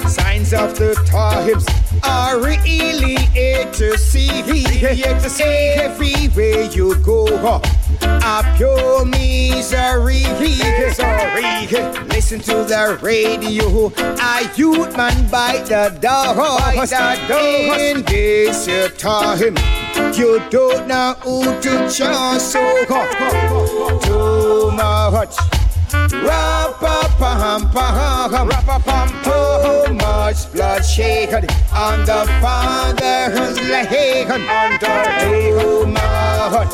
Signs of the times are really here to see, here to see everywhere you go up your misery. misery. Listen to the radio. A youth man by the doors. In this time, you don't know who to trust. So too much. Ra-pa-pam-pam, too much bloodshed on the father's leg. Too much.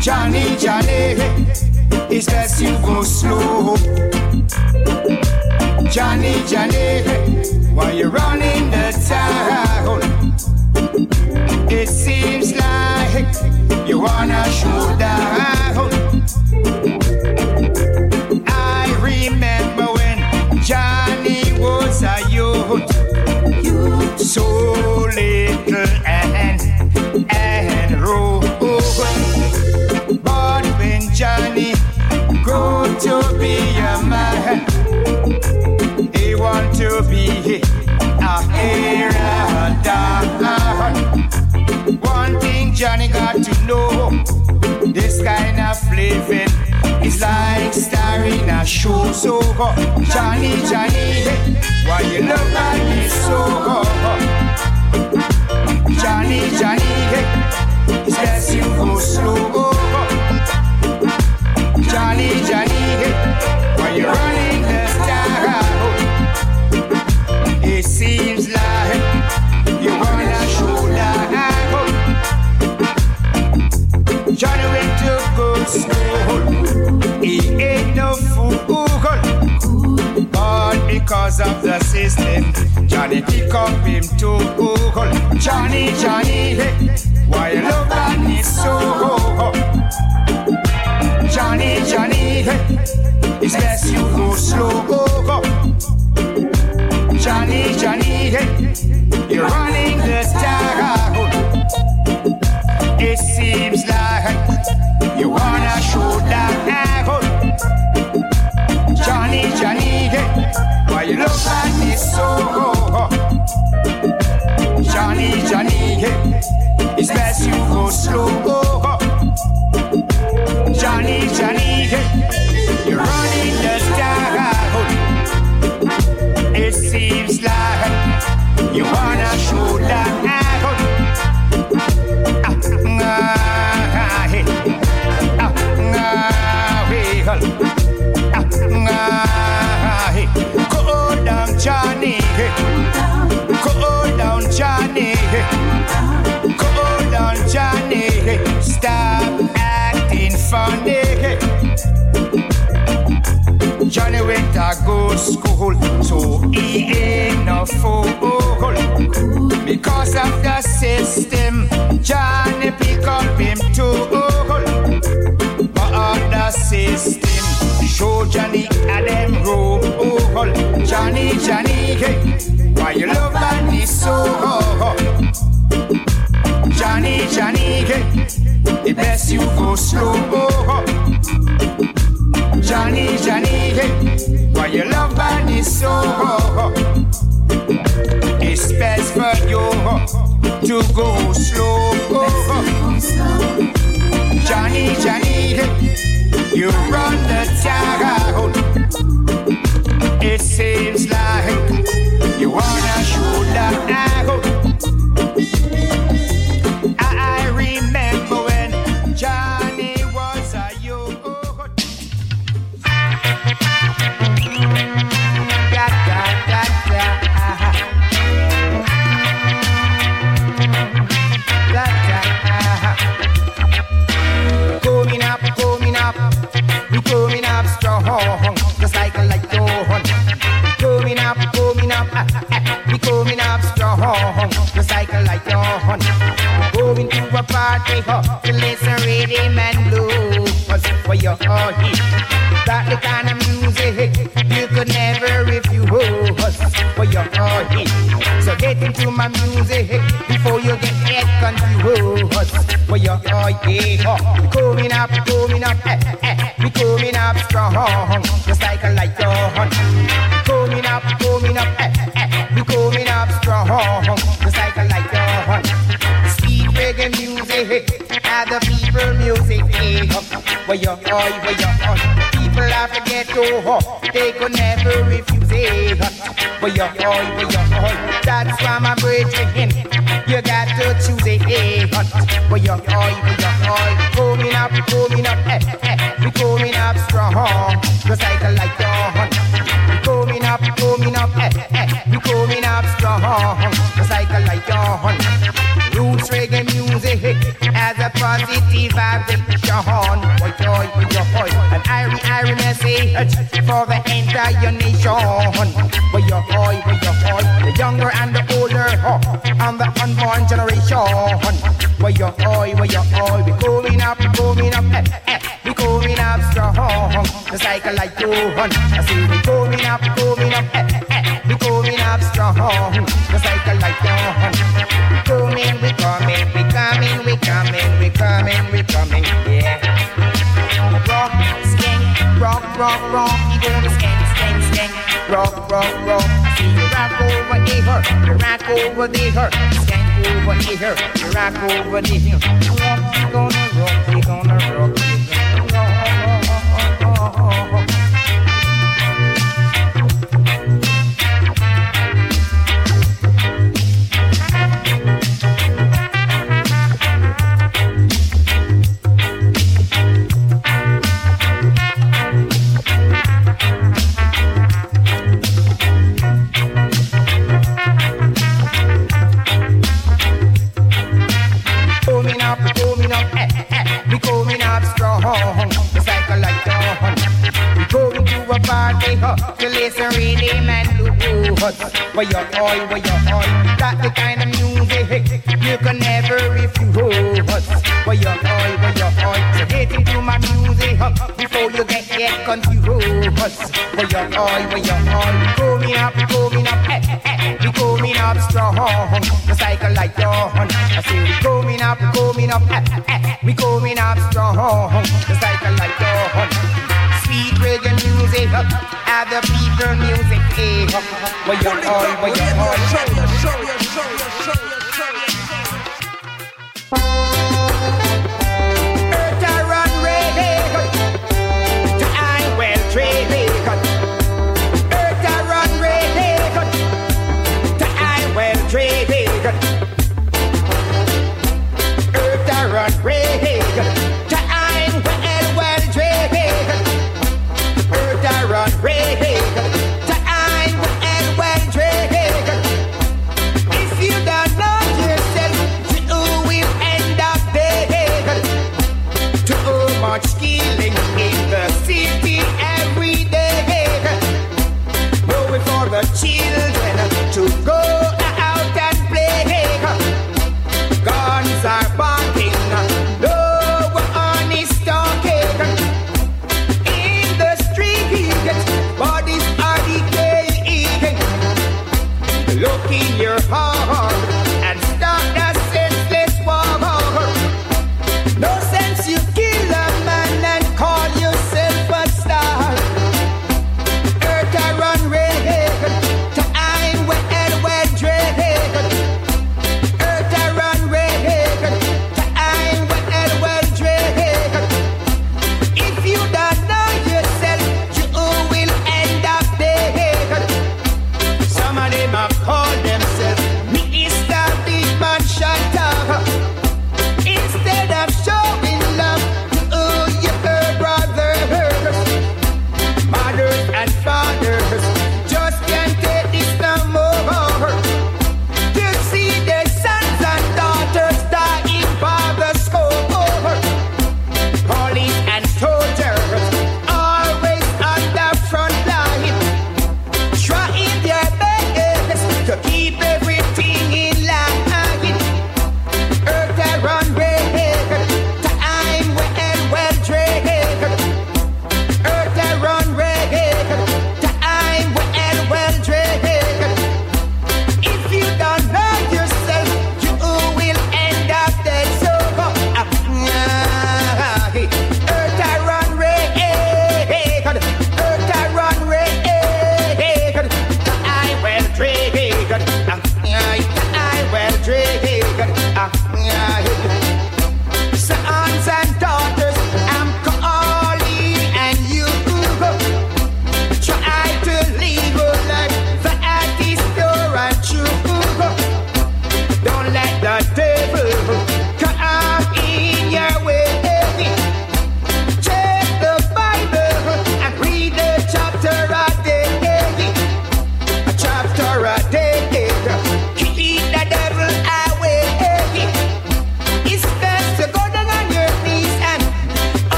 Johnny, Johnny, it's best you go slow. Johnny, Johnny, why you're running the town? It seems like you wanna show down. I remember when Johnny was a youth, so little living is like star in a show. So Johnny, Johnny, why you look at me so? Johnny, Johnny, it's best you go slow. because Pick up him too. Johnny, Johnny, hey, why you love that me so? Johnny, Johnny, hey, it's best you go slow. Johnny, Johnny, hey, school, so he ain't no fool. Because of the system, Johnny pick up him too. But the system show Johnny and them roll. Johnny, Johnny, hey, why you love me so? Johnny, Johnny, hey, it best you go slow. Johnny, Johnny, hey, why you love me so? It's best for you to go slow. Johnny, Johnny. You run the town. It seems like you wanna shoot that out. A party, huh, to listen rhythm and blues for your heart. That the kind of music you could never refuse for your heart. So get into my music before you get head confused for your. We coming up, coming up, eh, eh, we coming up strong, just like a dawn. Coming up, coming up, eh, eh, we coming up strong, just like a dawn. Sweet reggae music, other people music. Where your eye, where your eye. People to they could never refuse it. Where your eye, where your eye. That's why my brethren, you got to choose it. Where your eye, where your eye. Coming up, coming up, eh, eh. We coming up strong, just like a light dawn. We coming up, coming up, eh, eh. We coming up strong, positive vibration. Boy, boy, boy, boy. An irie, irie message for the entire nation. Boy, boy, boy, boy. The younger and the older, huh, and the unborn generation. Boy, your boy, boy, your boy. We coming up, coming up, eh, eh. We coming up strong, just like a light. I say we coming up, coming up, eh, eh. We coming up strong, just like a light. We coming, we coming, we coming, we coming, we coming, we coming, yeah. Rock, skank, rock, rock, rock. You gonna skank, skank, skank. Rock, rock, rock. See you rock over there, you rock over there. Skank over here, you rock over there. A dawn. To party, huh, to listen rhythm and blues. For your oil, for your oil, that the kind of music you can never refuse. For your oil, for your oil, so get into my music before you get get confused. For your oil, for your oil, coming up, coming up, eh, eh, eh, we coming up strong, just like a light on. I say we coming up, coming up, eh, eh, eh, we coming up strong, just like a light on. Sweet reggae music, other people music, eh. For your oil, for your oil. Show you, show you, show you, show you, show you. Earth a run reggae, to I well trade Earth a run reggae, to I well trade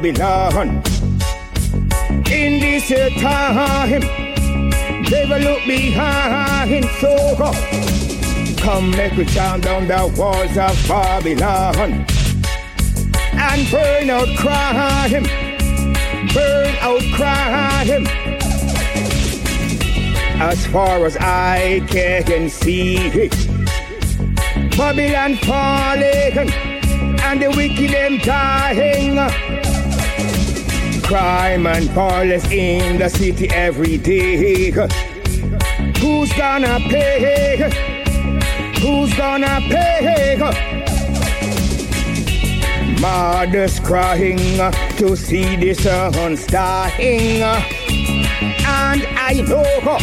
Babylon. In this time, never look behind. Him So come make we down down the walls of Babylon and burn out crime, burn out crime. As far as I can see, Babylon falling and the wicked them dying. Crime and violence in the city every day. Who's gonna pay? Who's gonna pay? Mothers crying to see the sons dying. And I know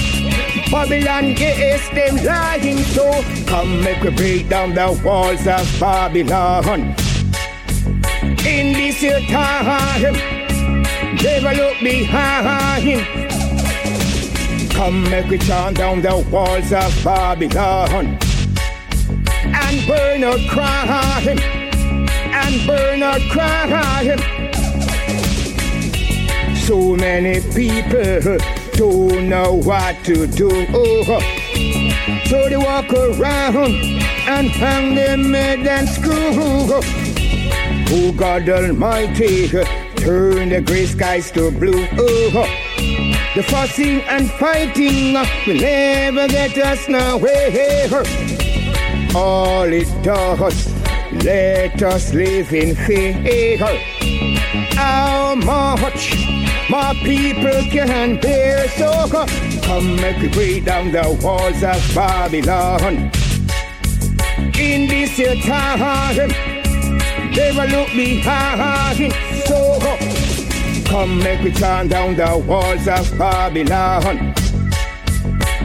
Babylon, yes, them lying. So come make we break down the walls of Babylon. In this time, never look behind. Come make we chant down the walls of Babylon and burn out crime and burn out crime. So many people don't know what to do. So they walk around and hang their head and screw. Oh God Almighty, turn the gray skies to blue. The fussing and fighting uh, will never get us nowhere. All it does, let us live in fear. How much more people can bear? So come make we break down the walls of Babylon. In this time, will look behind. Come make we chant down the walls of Babylon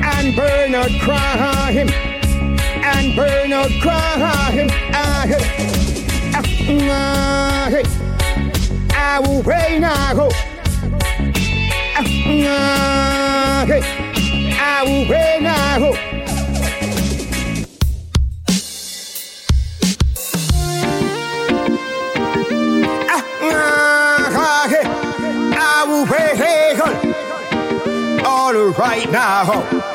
and burn out crime and burn out crime. I, will pray now. I will pray now. All right now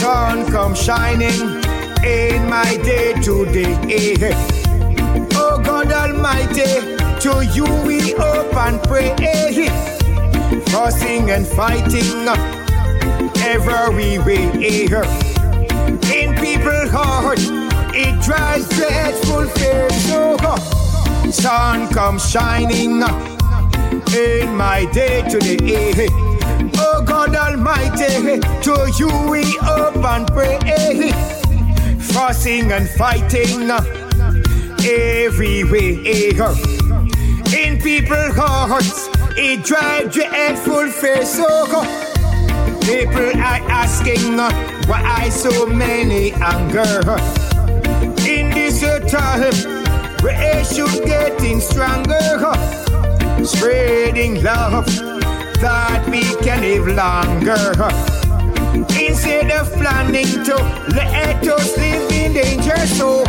sun come shining in my day today. Oh God Almighty, to you we hope and pray. Fussing and fighting every way. In people's hearts, it drives dreadful fear. So sun come shining in my day today. Almighty, to you we hope and pray. Fussing and fighting every way. In people's hearts, it drives dreadful fear. So people are asking why so many anger. In this time, we should getting stronger, spreading love that we can live longer. Instead of planning to let us live in danger, so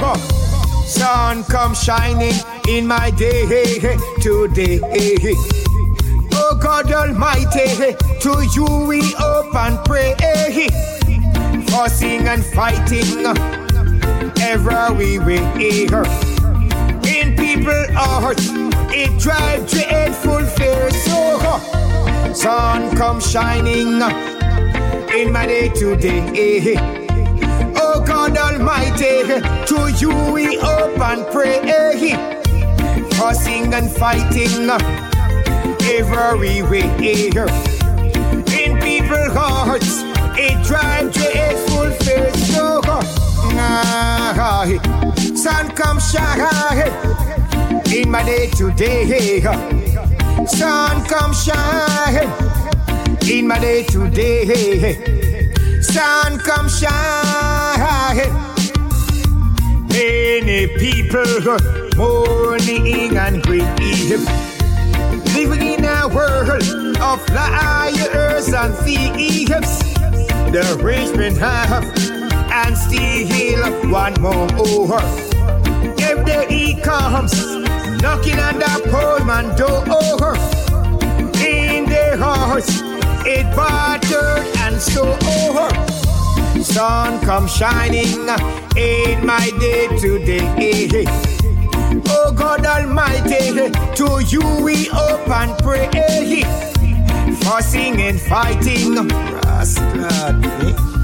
sun come shining in my day today. Oh God Almighty, to you we hope and pray. Fussing and fighting every way. In people's hearts, it drives dreadful fear. So oh, sun come shining uh, in my day today. Eh, eh. Oh God Almighty, eh, to you we hope and pray. Fussing and fighting uh, every way. In people's hearts, it drives dreadful. So Sun comes shine in my day to day. Sun comes shine in my day to day. Sun comes shine. Many people mourning and grief, living in a world of liars and thieves. The rich men have and still one more oh, over. If the he comes knocking on the poor man door, oh, in the house, it battered and so oh, over. Sun come shining in my day today. Oh God Almighty, to you we open pray. Fussing and fighting, Rasta.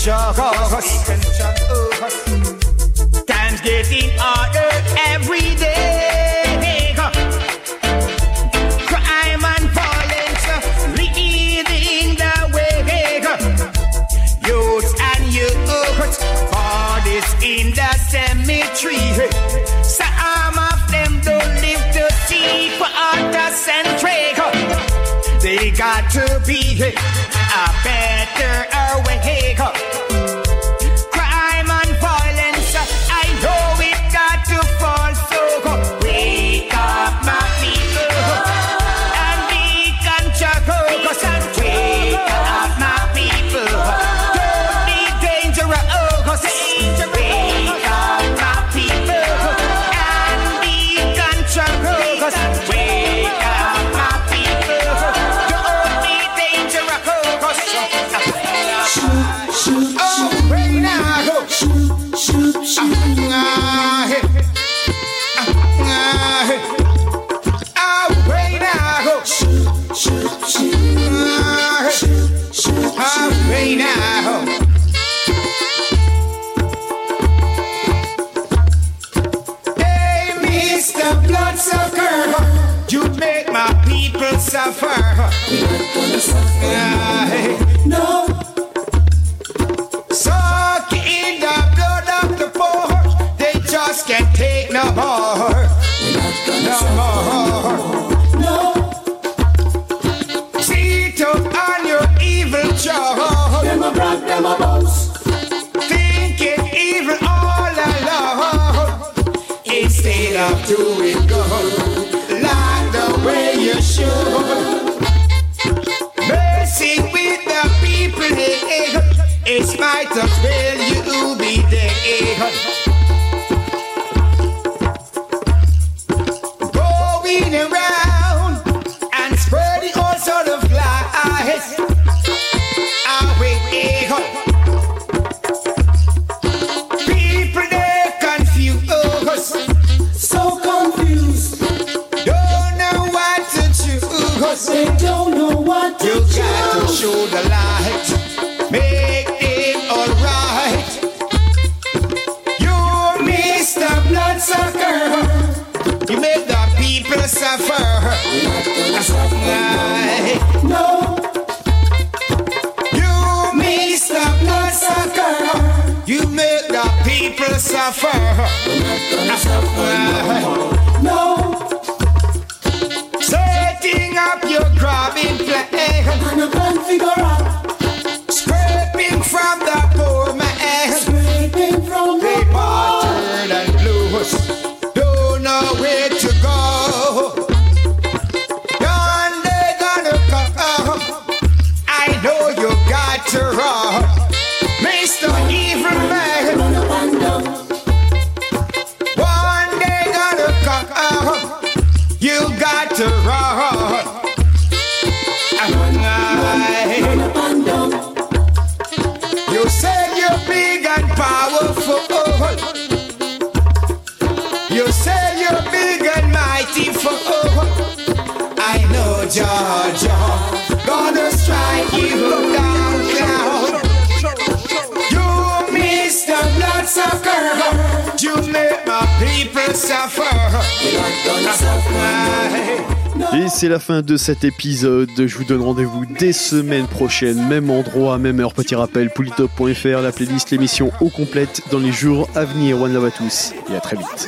control. Time's getting on. got to be a better way. c'est la fin de cet épisode. Je vous donne rendez-vous des semaines prochaines, même endroit, même heure. Petit rappel, polytop.fr, la playlist, l'émission au complète dans les jours à venir. One love à tous et à très vite.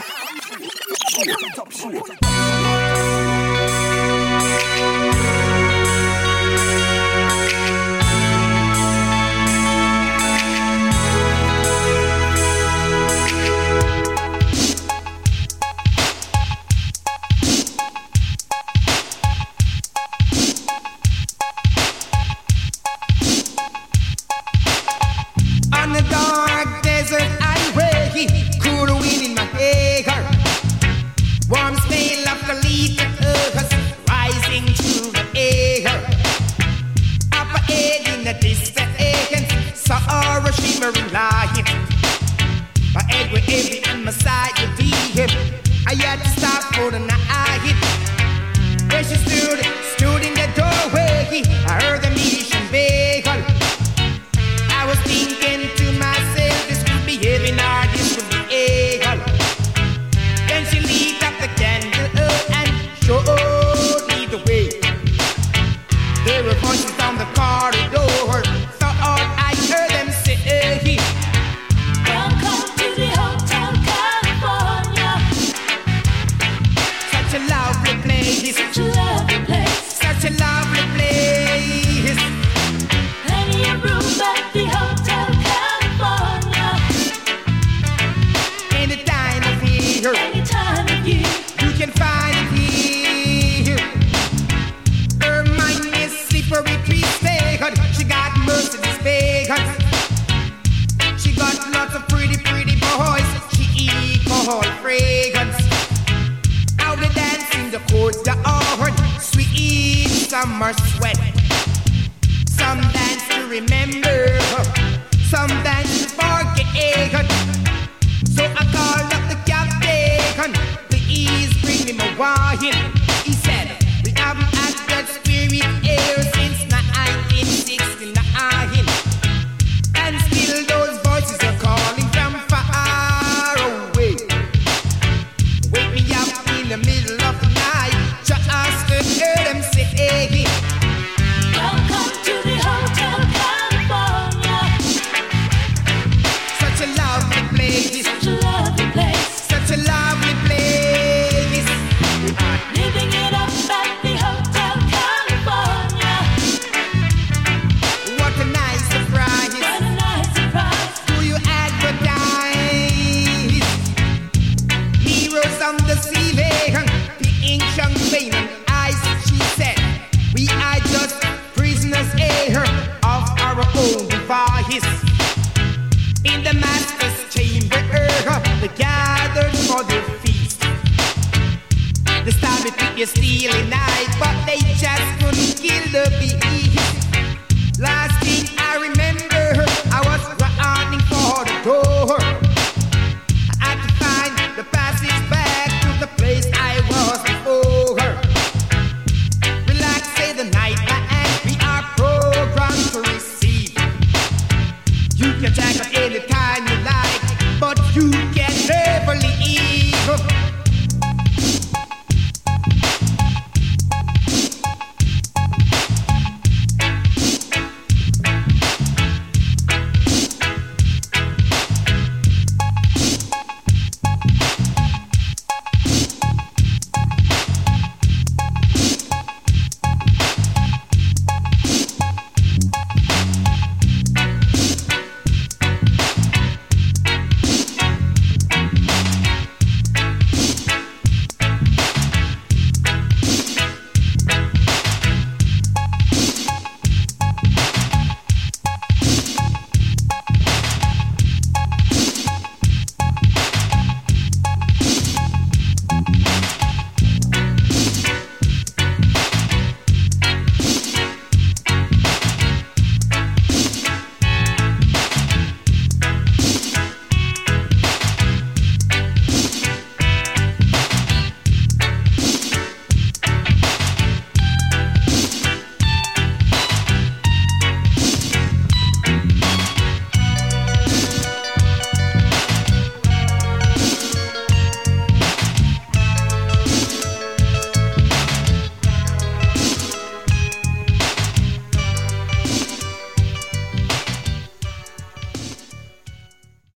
Ladies,